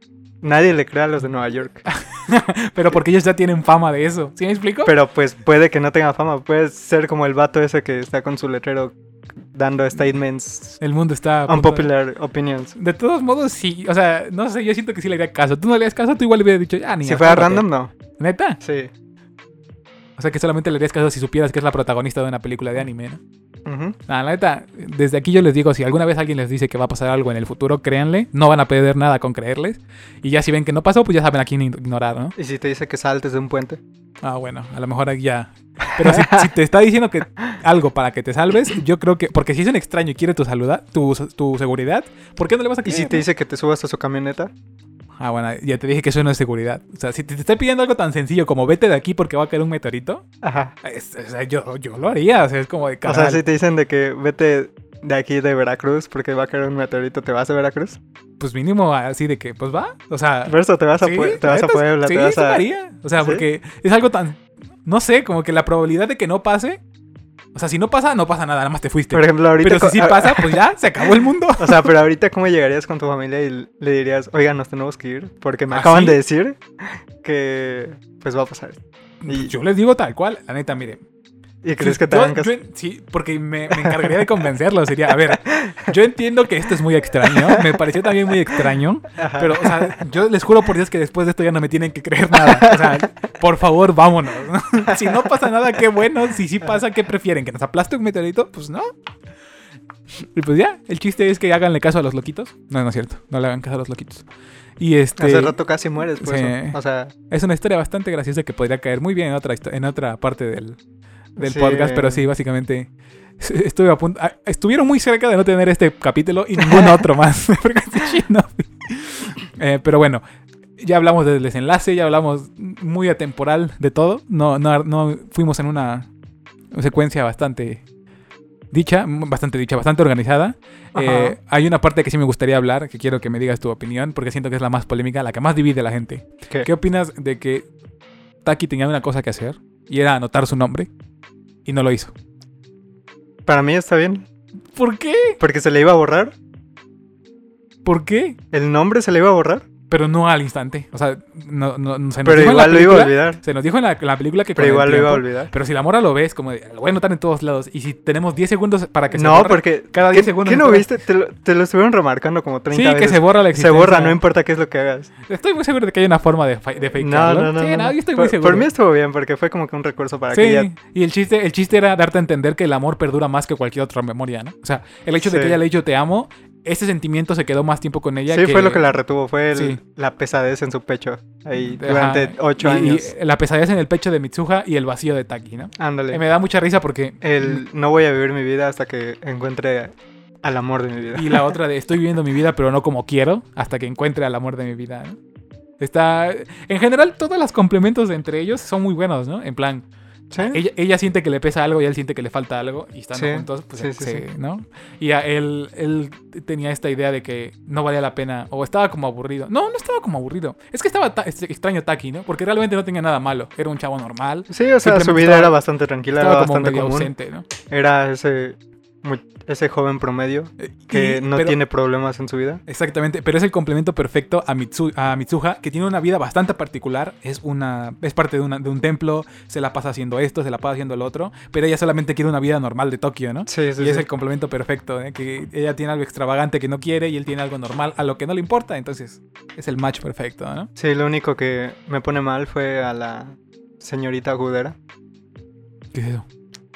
Nadie le cree a los de Nueva York. Pero porque ellos ya tienen fama de eso. ¿Sí me explico? Pero pues puede que no tenga fama. Puede ser como el vato ese que está con su letrero dando statements el mundo está... de- unpopular opinions. De todos modos, sí. O sea, no sé, yo siento que sí le haría caso. Tú no le harías caso, tú igual le hubieras dicho, ah, niña. Si fuera cálmate". random, no. ¿Neta? Sí. O sea, que solamente le harías caso si supieras que es la protagonista de una película de anime, ¿no? Ujú. Nah, la neta, desde aquí yo les digo, si alguna vez alguien les dice que va a pasar algo en el futuro, créanle, no van a perder nada con creerles. Y ya si ven que no pasó, pues ya saben a quién ignorar, ¿no? Y si te dice que saltes de un puente. Ah, bueno, a lo mejor ahí ya. Pero si, si te está diciendo que algo para que te salves, yo creo que. Porque si es un extraño y quiere tu salud, tu, tu seguridad, ¿por qué no le vas a Y creer? si te dice que te subas a su camioneta. Ah, bueno, ya te dije que eso no es seguridad. O sea, si te, está pidiendo algo tan sencillo como vete de aquí porque va a caer un meteorito, Ajá. es- o sea, yo, yo lo haría. O sea, es como de O sea, si te dicen de que vete de aquí de Veracruz porque va a caer un meteorito, ¿te vas a Veracruz? pues mínimo así de que, pues va. O sea, Por eso te vas a, sí, Pue- te la vas a neta, Puebla, sí, te vas sí lo a... haría. O sea, ¿Sí? porque es algo tan. No sé, como que la probabilidad de que no pase. O sea, si no pasa, no pasa nada, nada más te fuiste. Por ejemplo, ahorita... Pero si sí pasa, pues ya, se acabó el mundo. O sea, pero ahorita cómo llegarías con tu familia y le dirías, oigan, nos tenemos que ir porque me ¿Ah, acaban sí? de decir que pues va a pasar. Y- Yo les digo tal cual, la neta, mire. ¿Y crees que te yo- sí, porque me, me encargaría de convencerlo. Sería, a ver, yo entiendo que esto es muy extraño. Me pareció también muy extraño. Ajá. Pero, o sea, yo les juro por Dios que después de esto ya no me tienen que creer nada. O sea, por favor, vámonos. ¿no? Si no pasa nada, qué bueno. Si sí pasa, ¿qué prefieren? ¿Que nos aplaste un meteorito? Pues no. Y pues ya, el chiste es que háganle caso a los loquitos. No, no es cierto. No le hagan caso a los loquitos. Y este. Hace rato casi mueres, por sí. O sea, Es una historia bastante graciosa que podría caer muy bien en otra, en otra parte del, del Sí. podcast, pero sí, básicamente estuve a punto, ah, estuvieron muy cerca de no tener este capítulo y ningún otro más. Eh, pero bueno, ya hablamos del desenlace, ya hablamos muy atemporal de todo. No, no, no fuimos en una secuencia bastante dicha, bastante dicha, bastante organizada. Eh, hay una parte que sí me gustaría hablar, que quiero que me digas tu opinión, porque siento que es la más polémica, la que más divide a la gente. ¿qué? ¿Qué opinas de que Taki tenía una cosa que hacer y era anotar su nombre y no lo hizo? Para mí está bien. ¿Por qué? Porque se le iba a borrar. ¿Por qué? El nombre se le iba a borrar. Pero no al instante. O sea, no, no, se nos Pero dijo en la igual lo iba a película- olvidar. Se nos dijo en la, en la película que Pero igual lo iba a olvidar. Pero si la mora lo ves, como de, lo voy a en todos lados. Y si tenemos 10 segundos para que se No, porque. cada ¿qué- 10 segundos ¿Qué no viste? Te lo, te lo estuvieron remarcando como 30 Sí, que veces. se borra la Se existencia. borra, no importa qué es lo que hagas. Estoy muy seguro de que hay una forma de, de No, fakearlo. no, no. Sí, no, no, no. yo estoy por, muy seguro. por mí estuvo bien, porque fue como que un recurso para Sí, que ella. y el chiste, el chiste era darte a entender que el amor perdura más que cualquier otra memoria, ¿no? O sea, el hecho de Sí. que ella le dicho te amo, ese sentimiento se quedó más tiempo con ella. Sí, fue lo que la retuvo. Fue el- Sí. la pesadez en su pecho. Ahí Ajá, durante 8 y- años. Y la pesadez en el pecho de Mitsuha y el vacío de Taki, ¿no? Ándale. Y me da mucha risa porque... El no voy a vivir mi vida hasta que encuentre al amor de mi vida. Y la otra de estoy viviendo mi vida pero no como quiero hasta que encuentre al amor de mi vida, ¿no? Está... En general, todos los complementos entre ellos son muy buenos, ¿no? En plan, ¿Sí? ella, ella siente que le pesa algo y él siente que le falta algo y están Sí, juntos, pues sí, se-. ¿no? Y a él, él tenía esta idea de que no valía la pena o estaba como aburrido. No, no estaba como aburrido. Es que estaba ta- extraño Taki, ¿no? Porque realmente no tenía nada malo. Era un chavo normal. Sí, o sea, su vida estaba- era bastante tranquila, era bastante medio común. ausente, ¿no? Era ese, ese joven promedio que Y- no pero- tiene problemas en su vida. Exactamente, pero es el complemento perfecto a, Mitsu, a Mitsuha, que tiene una vida bastante particular. Es una es parte de, una- de un templo, se la pasa haciendo esto, se la pasa haciendo lo otro, pero ella solamente quiere una vida normal de Tokio, ¿no? Sí, sí, y es el complemento perfecto, ¿eh? que ella tiene algo extravagante que no quiere y él tiene algo normal a lo que no le importa, entonces es el match perfecto, ¿no? Sí, lo único que me pone mal fue a la señorita Okudera. ¿Qué es eso?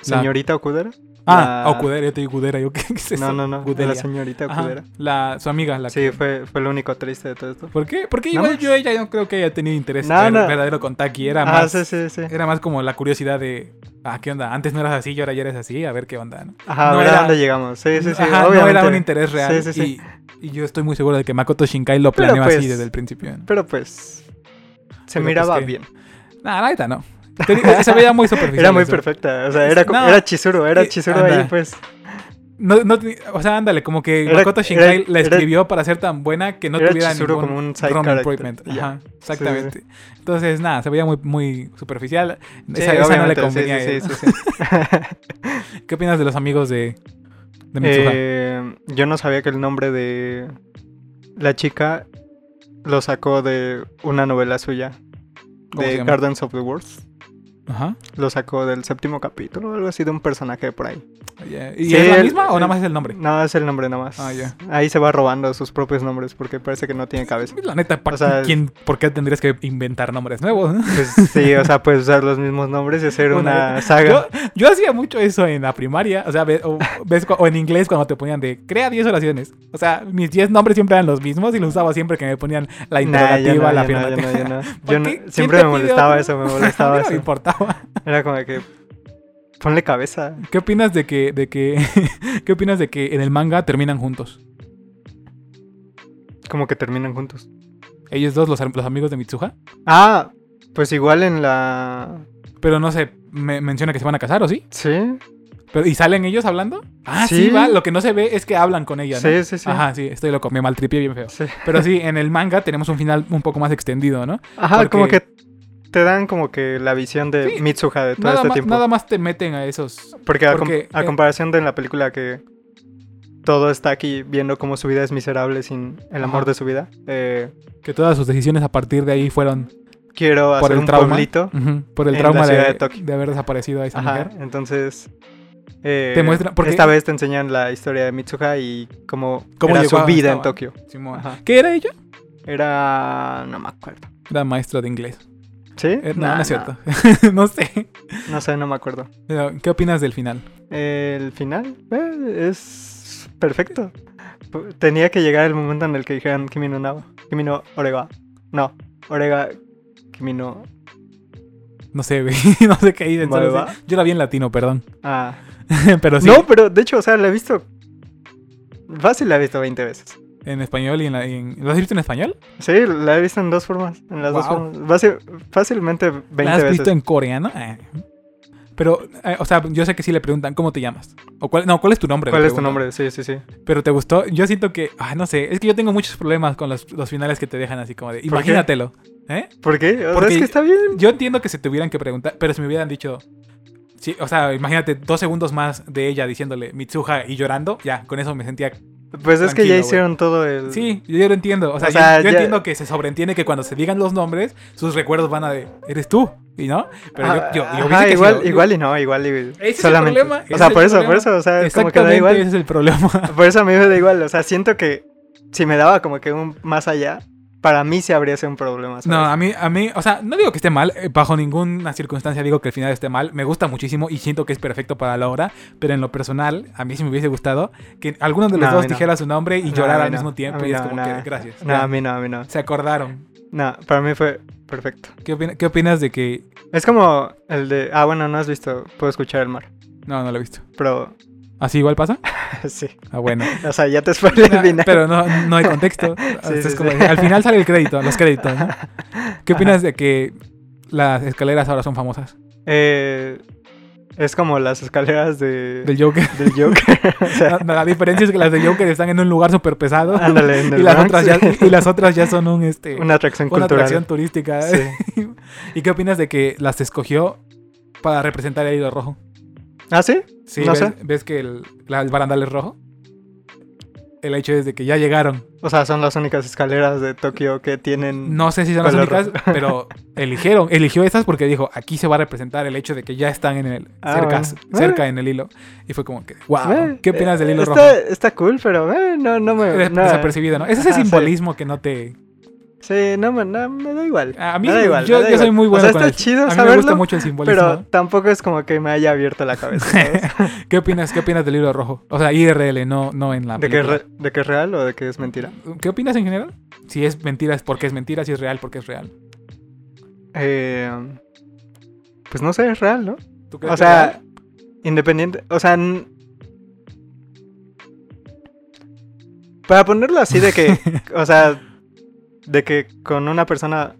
La- ¿Señorita Okudera? Ah, la- Okudera, yo te digo Kudera, yo qué es eso? No, no, no. Kuderia. La señorita Okudera. la, su amiga, la Sí, que- fue, fue lo único triste de todo esto. ¿Por qué? Porque igual yo ella no creo que haya tenido interés No, ver- no. verdadero con Taki, era Ah, más... sí, sí, sí. Era más como la curiosidad de, ah, ¿qué onda? Antes no eras así y ahora ya eres así, a ver qué onda, ¿no? Ajá, a ver era- a dónde llegamos. Sí, sí, sí. Ajá, no era un interés real. Sí, sí, sí. Y, y yo estoy muy seguro de que Makoto Shinkai lo planeó así pues, desde el principio. Pero pues. Se Pero, miraba pues, ¿qué? bien. Nah, la neta no. Se veía muy superficial. Era muy eso. perfecta. O sea, era, No. era Chizuru. Era Eh, Chizuru ahí, pues. No, no te- o sea, ándale, como que Era- Makoto Shinkai era- la escribió para ser tan buena que no era tuviera Chizuru ningún como un side improvement. Ajá, exactamente. Entonces, nada, se veía muy, muy superficial. Sí, esa, esa no le sí, convenía a sí, él. sí, sí, sí. ¿Qué opinas de los amigos de, de Mitsuha? Eh, yo no sabía que el nombre de la chica lo sacó de una novela suya. ¿Cómo se De? Gardens of the World. Ajá. Lo sacó del séptimo capítulo o algo así de un personaje por ahí. ¿Y Sí, es la el- misma o nada más es el nombre? No, es el nombre nada más. Ah. Ahí se va robando sus propios nombres porque parece que no tiene cabeza. La neta, ¿pa- O sea, ¿quién, ¿por qué tendrías que inventar nombres nuevos? no? Pues sí, o sea, puedes usar los mismos nombres y hacer una saga. yo hacía mucho eso en la primaria, o sea, ve- o, ves, o en inglés cuando te ponían de crea 10 oraciones. O sea, mis 10 nombres siempre eran los mismos y los usaba siempre que me ponían la Nah, interrogativa, yo no, la yo afirmativa. no, yo no. ¿Por Yo no- qué? ¿Quién siempre me molestaba eso, me molestaba no me Era como que ponle cabeza. ¿Qué opinas de que, de que, qué opinas de que en el manga terminan juntos? Como que terminan juntos. Ellos dos, los, los amigos de Mitsuha. Ah, pues igual en la Pero no se me menciona que se van a casar, ¿o sí? Sí, Pero, ¿Y salen ellos hablando? Ah, sí. Sí. va. Lo que no se ve es que hablan con ella, ¿no? sí, sí, sí. Ajá, sí, estoy loco, me maltripié bien feo. Sí. Pero sí, en el manga tenemos un final un poco más extendido, ¿no? Ajá, Porque- como que te dan como que la visión de Sí, Mitsuha de todo Nada, este más, tiempo. nada más te meten a esos. Porque, a, com- porque, a eh, comparación de en la película que todo está aquí viendo cómo su vida es miserable sin el amor Ajá. de su vida. eh, Que todas sus decisiones a partir de ahí fueron quiero por hacer el un trauma. pueblito. Por el trauma de, de haber desaparecido a esa Ajá, mujer. entonces... eh, Te porque- Esta vez te enseñan la historia de Mitsuha y cómo, Cómo era llegó su vida en Tokio. ¿Qué era ella? Era... no me acuerdo. Era maestra de inglés. ¿Sí? Eh, no, Nah, no es nah, cierto. no sé. No sé, no me acuerdo. Pero, ¿Qué opinas del final? El final eh, es perfecto. Tenía que llegar el momento en el que dijeran Kimi no Nawa. Kimi no Orega. No, Orega Kimi no... No sé, güey. no sé qué dicen. solo ¿Vale, sé- Yo la vi en latino, perdón. Ah. pero sí. No, pero de hecho, o sea, la he visto... Fácil la he visto 20 veces. En español y en, la, en- ¿Lo has visto en español? Sí, la he visto en dos formas. En las dos Wow. formas. Fácil- fácilmente 20 ¿La has veces. visto en coreano? Eh. Pero, eh, o sea, yo sé que sí le preguntan cómo te llamas. O cuál, no, ¿cuál es tu nombre? ¿Cuál es tu nombre? Sí, sí, sí. Pero te gustó. Yo siento que, ah, no sé, es que yo tengo muchos problemas con los, los finales que te dejan así como de, qué? imagínatelo. ¿Eh? ¿Por qué? O sea, Porque es que está bien. Yo entiendo que se tuvieran que preguntar, pero si me hubieran dicho, sí, o sea, imagínate dos segundos más de ella diciéndole Mitsuha y llorando, ya, con eso me sentía. Pues es que ya hicieron todo el... Sí, yo lo entiendo. O sea, O sea, yo, yo ya- entiendo que se sobreentiende que cuando se digan los nombres, sus recuerdos van a de, eres tú, ¿y no? Pero yo, yo, yo Ajá, igual, igual y no, igual y Ese es el solamente. problema, o sea, por eso, por eso, o sea, es como que da igual. ese es el problema. Por eso a mí me da igual, o sea, siento que si me daba como que un más allá, para mí sí habría sido un problema. ¿sabes? No, a mí, a mí, o sea, no digo que esté mal, eh, bajo ninguna circunstancia digo que el final esté mal, me gusta muchísimo y siento que es perfecto para la obra, pero en lo personal, a mí sí me hubiese gustado que alguno de los No, dos no. dijera su nombre y No, llorar a al mismo tiempo y es como que, gracias. No, a mí no, a mí no. Se acordaron. No, para mí fue perfecto. ¿Qué, opina- qué opinas de que... Es como el de. Ah, bueno, no has visto. Puedo escuchar el mar. No, no lo he visto. Pero ¿Así igual pasa? sí. Ah, bueno. O sea, ya te spoilé el final. pero no, no hay contexto. Esto es sí, como- sí. Al final sale el crédito, los créditos, ¿no? ¿Qué opinas de que las escaleras ahora son famosas? Eh, es como las escaleras de, Del Joker. del Joker. o sea, La, la diferencia es que las de Joker están en un lugar súper pesado. ándale, en el y las Bronx, otras ya y las otras ya son un este Una atracción una cultural. atracción turística Sí. y qué opinas de que las escogió para representar el hilo rojo ¿Ah, sí? sí No ves, sé. ves que el, la- el barandal es rojo el hecho es de que ya llegaron O sea, son las únicas escaleras de Tokio que tienen. no sé si son las únicas rojo. pero eligieron eligió estas porque dijo aquí se va a representar el hecho de que ya están en el Ah, cerca, bueno. cerca en el hilo y fue como que wow Eh, qué opinas del hilo está, rojo Está cool, pero eh, no, no me. No, desapercibido no ese es Ajá, sí. simbolismo que no te Sí, no, me- no, me da igual. a mí me da igual. yo, me da yo soy muy bueno O sea, con está el- chido a mí me saberlo, gusta mucho el simbolismo pero tampoco es como que me haya abierto la cabeza. ¿Qué opinas, ¿Qué opinas del libro rojo? O sea, IRL, no, no en la ¿De, que re- ¿De que es real o de que es mentira? ¿Qué opinas en general? Si es mentira es porque es mentira, si es real porque es real. Eh, pues no sé, es real, ¿no? ¿Tú crees O que es sea, real? independiente. O sea. Para ponerlo así de que. o sea. De que con una persona.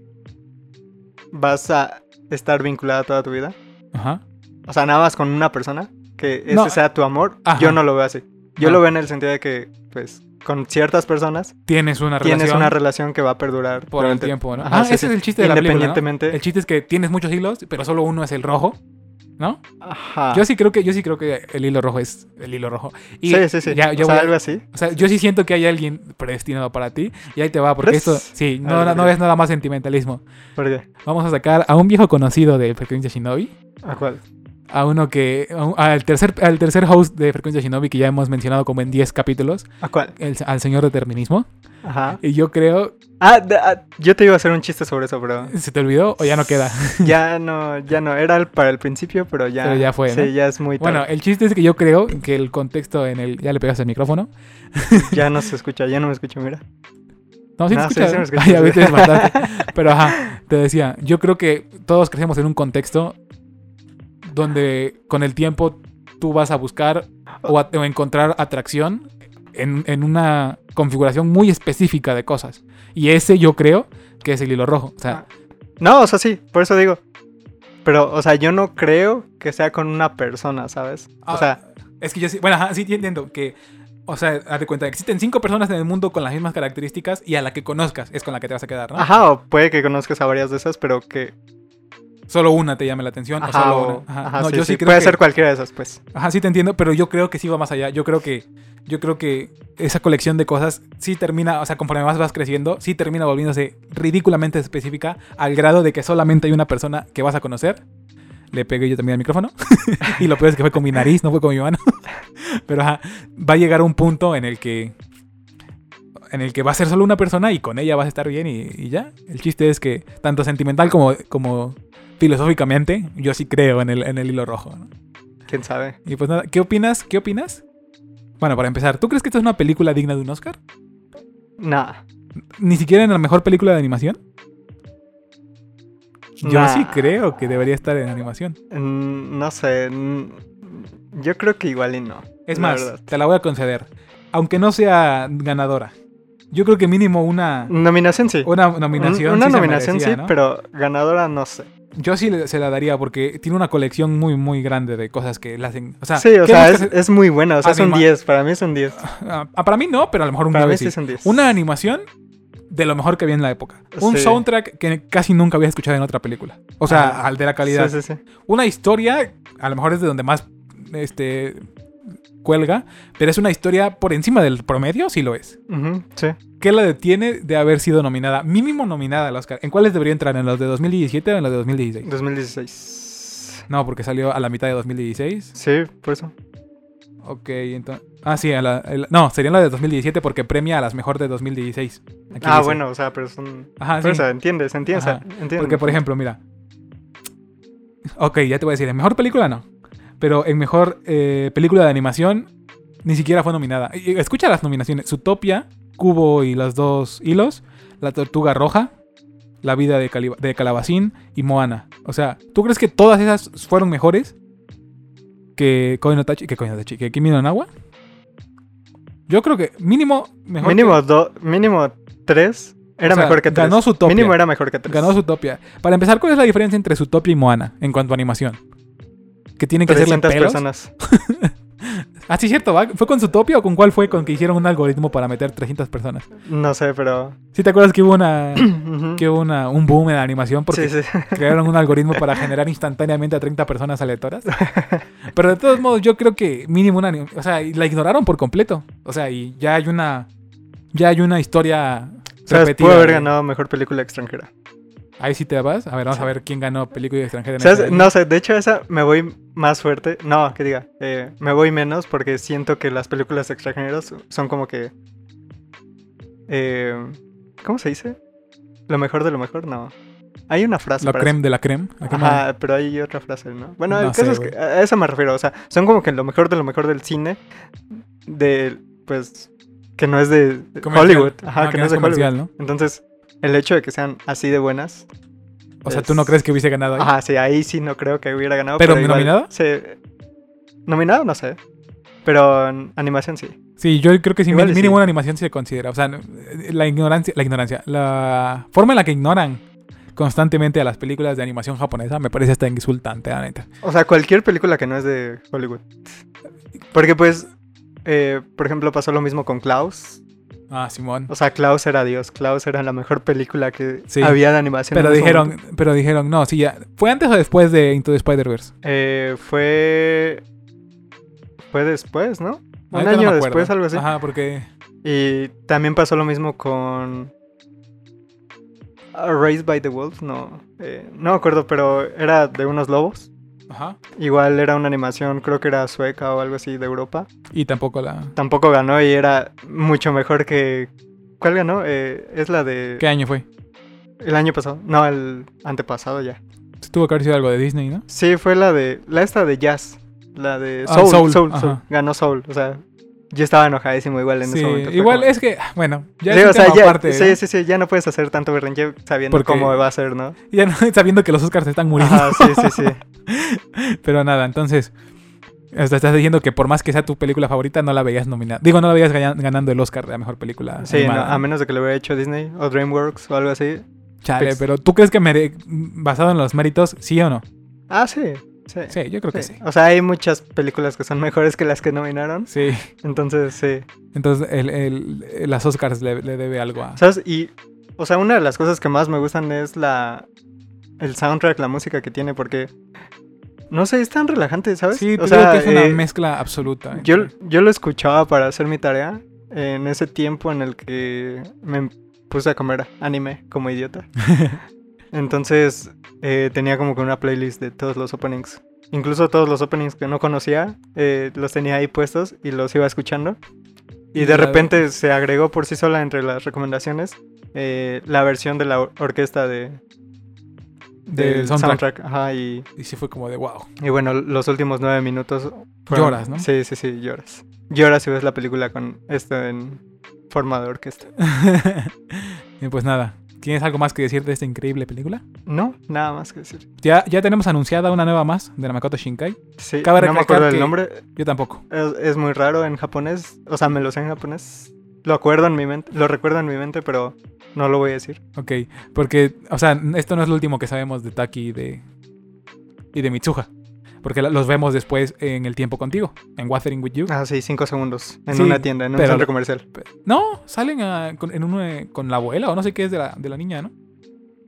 Vas a estar vinculada toda tu vida. Ajá. O sea, nada más con una persona. Que ese No, sea tu amor. ajá. Yo no lo veo así. Yo Ah. lo veo en el sentido de que, pues, con ciertas personas Tienes una tienes relación una relación que va a perdurar por el tiempo, ¿no? Ajá, Ah, sí, ese sí. es el chiste de la película, ¿no? Independientemente. El chiste es que tienes muchos hilos, pero solo uno es el rojo, ¿no? Ajá. Yo sí creo que yo sí creo que el hilo rojo es el hilo rojo. Y sí, sí, sí. Ya, ya o sea, voy a- algo así. O sea, yo sí siento que hay alguien predestinado para ti y ahí te va, porque ¿Crees? esto, sí, no, ver, no es nada más sentimentalismo. ¿Por qué? Vamos a sacar a un viejo conocido de Frecuencia Shinobi, ¿A cuál? A uno que, a al tercer, al tercer host de Frecuencia Shinobi que ya hemos mencionado como en 10 capítulos, ¿A cuál? el- al señor determinismo. Ajá. Y yo creo, Ah, de- ah, yo te iba a hacer un chiste sobre eso, pero ¿se te olvidó o ya no queda? ya no, ya no. Era para el principio, pero ya. Pero ya fue, Sí, ¿no? ya es muy tarde. Bueno, el chiste es que yo creo que el contexto en el... Ya le pegas el micrófono. Ya no se escucha, ya no me escucho, mira. No, sí, No, te sí, escuchas. sí me escucho, Ah, ya sí. viste, es bastante. Pero ajá, te decía, yo creo que todos crecemos en un contexto donde con el tiempo tú vas a buscar o, a- o encontrar atracción en, en una configuración muy específica de cosas. Y ese yo creo que es el hilo rojo. O sea, No, o sea, sí, por eso digo. Pero, o sea, yo no creo que sea con una persona, ¿sabes? O ah, sea, es que yo sí, bueno, ajá, sí entiendo que, o sea, haz de cuenta, existen cinco personas en el mundo con las mismas características y a la que conozcas es con la que te vas a quedar, ¿no? ajá, o puede que conozcas a varias de esas, pero que solo una te llame la atención o Ajá, solo o- una. Ajá. ajá, no, sí, yo sí, sí creo puede que- ser cualquiera de esas, pues. Ajá, sí te entiendo, pero yo creo que sí va más allá. Yo creo que yo creo que esa colección de cosas sí termina, o sea, conforme más vas creciendo, sí termina volviéndose ridículamente específica al grado de que solamente hay una persona que vas a conocer. Le pegué yo también al micrófono. y lo peor es que fue con mi nariz, no fue con mi mano. pero ajá, va a llegar un punto en el que en el que va a ser solo una persona y con ella vas a estar bien y, y ya. El chiste es que tanto sentimental como, como filosóficamente, yo sí creo en el, en el hilo rojo. ¿no? ¿Quién sabe? Y pues nada, ¿qué opinas? ¿Qué opinas? Bueno, para empezar, ¿tú crees que esta es una película digna de un Oscar? Nah. ¿Ni siquiera en la mejor película de animación? Yo Nah. sí creo que debería estar en animación. Mm, No sé. Yo creo que igual y no. Es la más, verdad. te la voy a conceder. Aunque no sea ganadora. Yo creo que mínimo una, Nominación sí. una nominación. Un- Una sí nominación merecía, sí, ¿no? pero ganadora no sé. Yo sí se la daría porque tiene una colección muy, muy grande de cosas que la hacen. O sea, sí, o ¿qué sea, es, es muy buena. O sea, es un Anima- 10. Para mí es un 10. Ah, para mí no, pero a lo mejor un Para mí sí es un 10. Una animación de lo mejor que había en la época. Un Sí. soundtrack que casi nunca había escuchado en otra película. O sea, de la calidad. Sí, sí, sí. Una historia, a lo mejor es de donde más este cuelga, pero es una historia por encima del promedio, sí lo es. Sí. ¿Qué la detiene de haber sido nominada? Mínimo nominada al Oscar. ¿En cuáles debería entrar? ¿En los de 2017 o en los de 2016? 2016. No, porque salió a la mitad de 2016. Sí, por eso. Ok, entonces... Ah, sí, a la, no, sería la de 2017 porque premia a las mejor de 2016. Aquí ah, dice. bueno, o sea, pero son. Ajá, sí. eso, entiendes, entiendes. Ajá. entiendes. Porque, por ejemplo, mira. Ok, ya te voy a decir, mejor película no. Pero en mejor eh, película de animación ni siquiera fue nominada. Escucha las nominaciones: Zootopia, Cubo y los dos hilos, La Tortuga Roja, La vida de, Cali- de Calabacín y Moana. O sea, ¿tú crees que todas esas fueron mejores que Koi no Tachi, que Koi no Tachi, que Kimi no Nawa? Yo creo que mínimo mejor Mínimo, que- do- mínimo tres. Era O sea, mejor que tres. ganó Zootopia. Mínimo era mejor que tres. Ganó Zootopia. Para empezar, ¿cuál es la diferencia entre Zootopia y Moana en cuanto a animación? Que tienen que hacerle 300 pelos. personas. Ah, sí, cierto. ¿va? ¿Fue con Zootopia o con cuál fue con que hicieron un algoritmo para meter 300 personas? No sé, pero. ¿Sí te acuerdas que hubo una que hubo una, un boom en la animación porque Sí, sí. crearon un algoritmo para generar instantáneamente a 30 personas aleatorias? Pero de todos modos, yo creo que mínimo una, o sea, la ignoraron por completo. O sea, y ya hay una ya hay una historia repetida. Pudo haber ganado mejor película extranjera. Ahí sí te vas. A ver, vamos a ver quién ganó película extranjera en ¿Sabes? No sé, de hecho, esa me voy más fuerte. No, que diga. eh, me voy menos porque siento que las películas extranjeras son como que. eh, ¿Cómo se dice? Lo mejor de lo mejor, no. Hay una frase. La creme de la creme. Ajá, pero hay otra frase, ¿no? Bueno, No el caso sé, es que a eso me refiero. O sea, son como que lo mejor de lo mejor del cine. De. Pues. Que no es de Comercial. Hollywood. Ajá, Ah, que no es de Hollywood. ¿no? Entonces, el hecho de que sean así de buenas. O sea, ¿tú no crees que hubiese ganado ahí? Ajá, sí, ahí sí no creo que hubiera ganado. ¿Pero igual- nominado? Sí. Nominado, no sé. Pero en animación sí. Sí, yo creo que y mínimo sí. una animación se considera. O sea, la ignorancia, la ignorancia, la forma en la que ignoran constantemente a las películas de animación japonesa me parece hasta insultante, la neta. O sea, cualquier película que no es de Hollywood. Porque pues, eh, por ejemplo, pasó lo mismo con Klaus. Ah, Simón. O sea, Klaus era Dios. Klaus era la mejor película que Sí. había de animación. Pero dijeron, momento. pero dijeron, no, sí, ya. ¿Fue antes o después de Into the Spider-Verse? Eh, fue... Fue después, ¿no? Un Ahorita no me año después, algo así. Ajá, porque. Y también pasó lo mismo con... ah, Raised by the Wolf, no. eh, no me acuerdo, pero era de unos lobos. Ajá. Igual era una animación, creo que era sueca o algo así de Europa. Y tampoco la. Tampoco ganó y era mucho mejor que... ¿Cuál ganó? Eh, es la de... ¿Qué año fue? El año pasado. No, el antepasado ya. Tuvo que haber sido algo de Disney, ¿no? Sí, fue la de... La esta de Jazz. La de Ah, Soul. Soul, Soul. Soul. Ganó Soul. O sea, yo estaba enojadísimo igual en Sí, ese momento. igual como- es que, ah, bueno, ya Sí, es o sea, ya, aparte, sí, ¿no? sí, sí, ya no puedes hacer tanto berrinche sabiendo Porque- cómo va a ser, ¿no? Ya no, sabiendo que los Oscars se están muriendo. Ajá, sí, sí, sí. Pero nada, entonces. Estás diciendo que por más que sea tu película favorita, no la veías nominada. Digo, no la veías gana- ganando el Oscar de la mejor película. Sí, no, a menos de que lo hubiera hecho Disney o DreamWorks o algo así. Chale, Pix- pero ¿tú crees que mere- basado en los méritos, sí o no? Ah, sí. Sí. Sí, yo creo que sí. O sea, hay muchas películas que son mejores que las que nominaron. Sí. Entonces, sí. Entonces, el, el- las Oscars le, le debe algo a. ¿Sabes? Y, o sea, una de las cosas que más me gustan es la el soundtrack, la música que tiene, porque no sé, es tan relajante, ¿sabes? Sí, o sea, que es una eh, mezcla absoluta. yo, yo lo escuchaba para hacer mi tarea en ese tiempo en el que me puse a comer anime como idiota. Entonces eh, tenía como que una playlist de todos los openings. Incluso todos los openings que no conocía, eh, los tenía ahí puestos y los iba escuchando. Y Y de repente se agregó por sí sola entre las recomendaciones eh, la versión de la or- orquesta de, Del soundtrack. Ajá, y, Y sí fue como de wow. y bueno, los últimos nueve minutos. fueron- Lloras, ¿no? Sí, sí, sí, lloras. Lloras si ves la película con esto en forma de orquesta. y pues nada. ¿Tienes algo más que decir de esta increíble película? No, nada más que decir. Ya, ya tenemos anunciada una nueva más de la Makoto Shinkai. Sí, Cabe no me acuerdo del que- nombre. Yo tampoco. Es, es muy raro en japonés. O sea, me lo sé en japonés. Lo acuerdo en mi mente. Lo recuerdo en mi mente, pero no lo voy a decir. Ok. Porque, o sea, esto no es lo último que sabemos de Taki y de, y de Mitsuha. Porque los vemos después en el tiempo contigo, en Wuthering With You. Ah, sí, cinco segundos. En Sí, una tienda, en un pero- centro comercial. No, salen a- con, en uno, con la abuela o no sé qué es de la, de la niña, ¿no?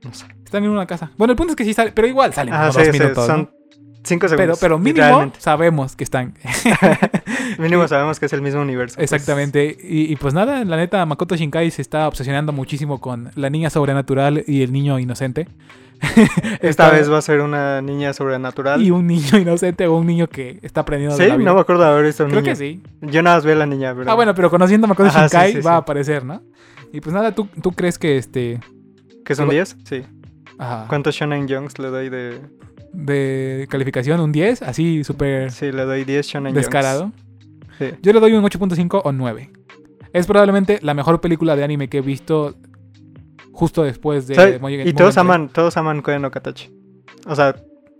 No sé. Están en una casa. Bueno, el punto es que sí salen, pero igual salen Ah, sí, dos sí, minutos. son ¿no? cinco Pero, segundos. pero mínimo literalmente. sabemos que están. Mínimo sabemos que es el mismo universo. pues. Exactamente. Y, y pues nada, la neta, Makoto Shinkai se está obsesionando muchísimo con la niña sobrenatural y el niño inocente. Esta vez va a ser una niña sobrenatural. Y un niño inocente o un niño que está aprendiendo de Sí, la vida. no me acuerdo de haber visto un Creo niño. que sí. Yo nada más vi a la niña, pero... Ah, bueno, pero conociendo Makoto Ajá, Shinkai sí, va a aparecer, ¿no? Y pues nada, ¿tú, tú crees que este... ¿Que son Igual- 10? Sí. ajá, ¿Cuántos Shonen Junks le doy de...? de calificación un 10, así súper Sí, le doy 10 Shonen descarado? Sí. Yo le doy un 8.5 o 9. Es probablemente la mejor película de anime que he visto justo después de... ¿Sabe? Y todos aman, todos aman Koe no Katachi. O sea,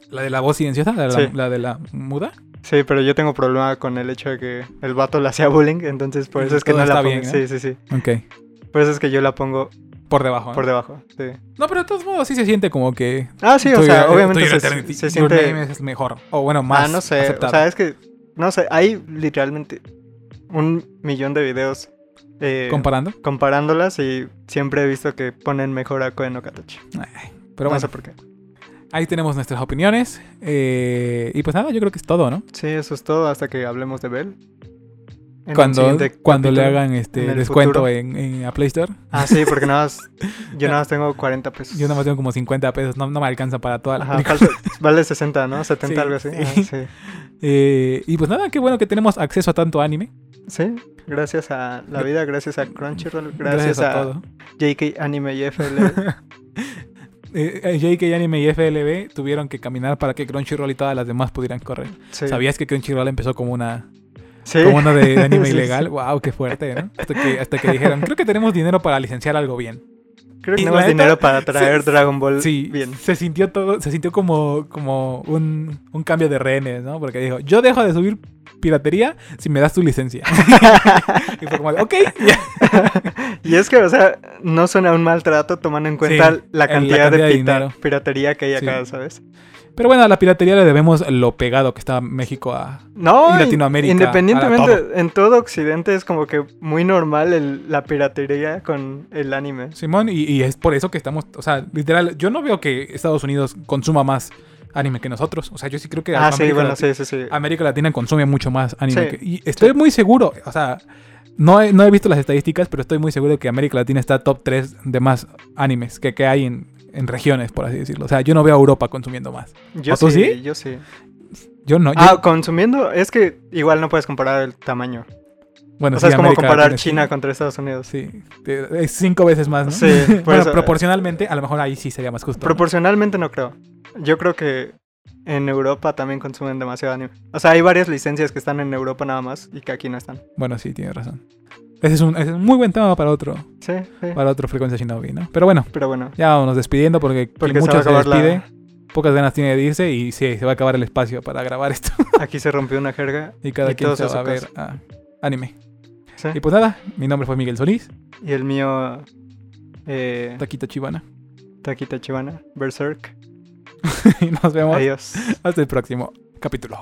¿La de la voz silenciosa? ¿La de la, Sí. la de la muda? sí, pero yo tengo problema con el hecho de que el vato le hacía bullying, entonces por eso es que todo no la pongo. bien, ¿no? Sí, sí, sí. Ok. Por eso es que yo la pongo Por debajo. ¿no? por debajo. Sí. No, pero de todos modos sí se siente como que... Ah, sí, o sea, eh, obviamente se, se siente... Name es mejor. O bueno, más Ah, no sé. O sea, es que, no sé, hay literalmente un millón de videos eh, Comparando. comparándolas y siempre he visto que ponen mejor a Koe no Katachi. Ay, Pero no bueno, sé por qué. ahí tenemos nuestras opiniones. eh, y pues nada, yo creo que es todo, ¿no? Sí, eso es todo hasta que hablemos de Bell. En Cuando, cuando le hagan este en descuento en, en a Play Store. Ah, sí, porque nada más, yo nada más tengo 40 pesos. Yo nada más tengo como 50 pesos, no, no me alcanza para toda la Ajá, película. falta- vale 60, ¿no? 70, Sí, algo así. sí. Sí. Eh, y pues nada, qué bueno que tenemos acceso a tanto anime. Sí, gracias a la vida, gracias a Crunchyroll, Gracias, gracias, a, a, todo. JK Anime y FL. Eh, eh, JK Anime y FLB tuvieron que caminar para que Crunchyroll y todas las demás pudieran correr. Sí. ¿Sabías que Crunchyroll empezó como una Sí. como una de, de anime Sí, ilegal? Wow, qué fuerte, ¿no? Hasta que, hasta que dijeron, creo que tenemos dinero para licenciar algo bien. Creo que tenemos dinero para traer Dragon Ball Sí, bien. se sintió todo, se sintió como, como un, un cambio de rehenes, ¿no? Porque dijo, yo dejo de subir piratería si me das tu licencia. y fue como, de, ok. Y es que, o sea, no suena un maltrato tomando en cuenta Sí, la cantidad, de de, pita- dinero. piratería que hay Sí. acá, ¿sabes? Pero bueno, a la piratería le debemos lo pegado que está México a... No, Y in- Latinoamérica, a Independientemente, en todo Occidente es como que muy normal el- la piratería con el anime. Simón, y, y es por eso que estamos, o sea, literal, yo no veo que Estados Unidos consuma más anime que nosotros. O sea, yo sí creo que Ah, sí, América, bueno, Lati- sí, sí, sí. América Latina consume mucho más anime. Que- y estoy muy seguro, o sea, no he, no he visto las estadísticas, pero estoy muy seguro que América Latina está top 3 de más animes que, que hay en, en regiones, por así decirlo. O sea, yo no veo a Europa consumiendo más. Yo ¿O tú sí, sí? yo sí. Yo no. yo- Ah, consumiendo, es que igual no puedes comparar el tamaño. bueno, o sea, sí, es como América comparar Latina sí. China contra Estados Unidos. Sí, es cinco veces más, ¿no? Sí, por bueno, eso- proporcionalmente, a lo mejor ahí sí sería más justo. ¿no? Proporcionalmente no creo. Yo creo que en Europa también consumen demasiado anime. O sea, hay varias licencias que están en Europa nada más y que aquí no están. Bueno, sí, tienes razón. Ese es un, ese es un muy buen tema para otro, Sí, sí. para otro frecuencia Shinobi, ¿no? Pero bueno, Pero bueno, ya vamos despidiendo porque, porque se a se, la- despide, pocas ganas tiene de irse y sí, se va a acabar el espacio para grabar esto aquí se rompió una jerga. y cada Y quien se va a ver a anime. Sí. Y pues nada, mi nombre fue Miguel Solís, Y el mío, eh, Taquito Chivana, Taquita Chivana, Berserk. nos vemos. Hasta el próximo capítulo.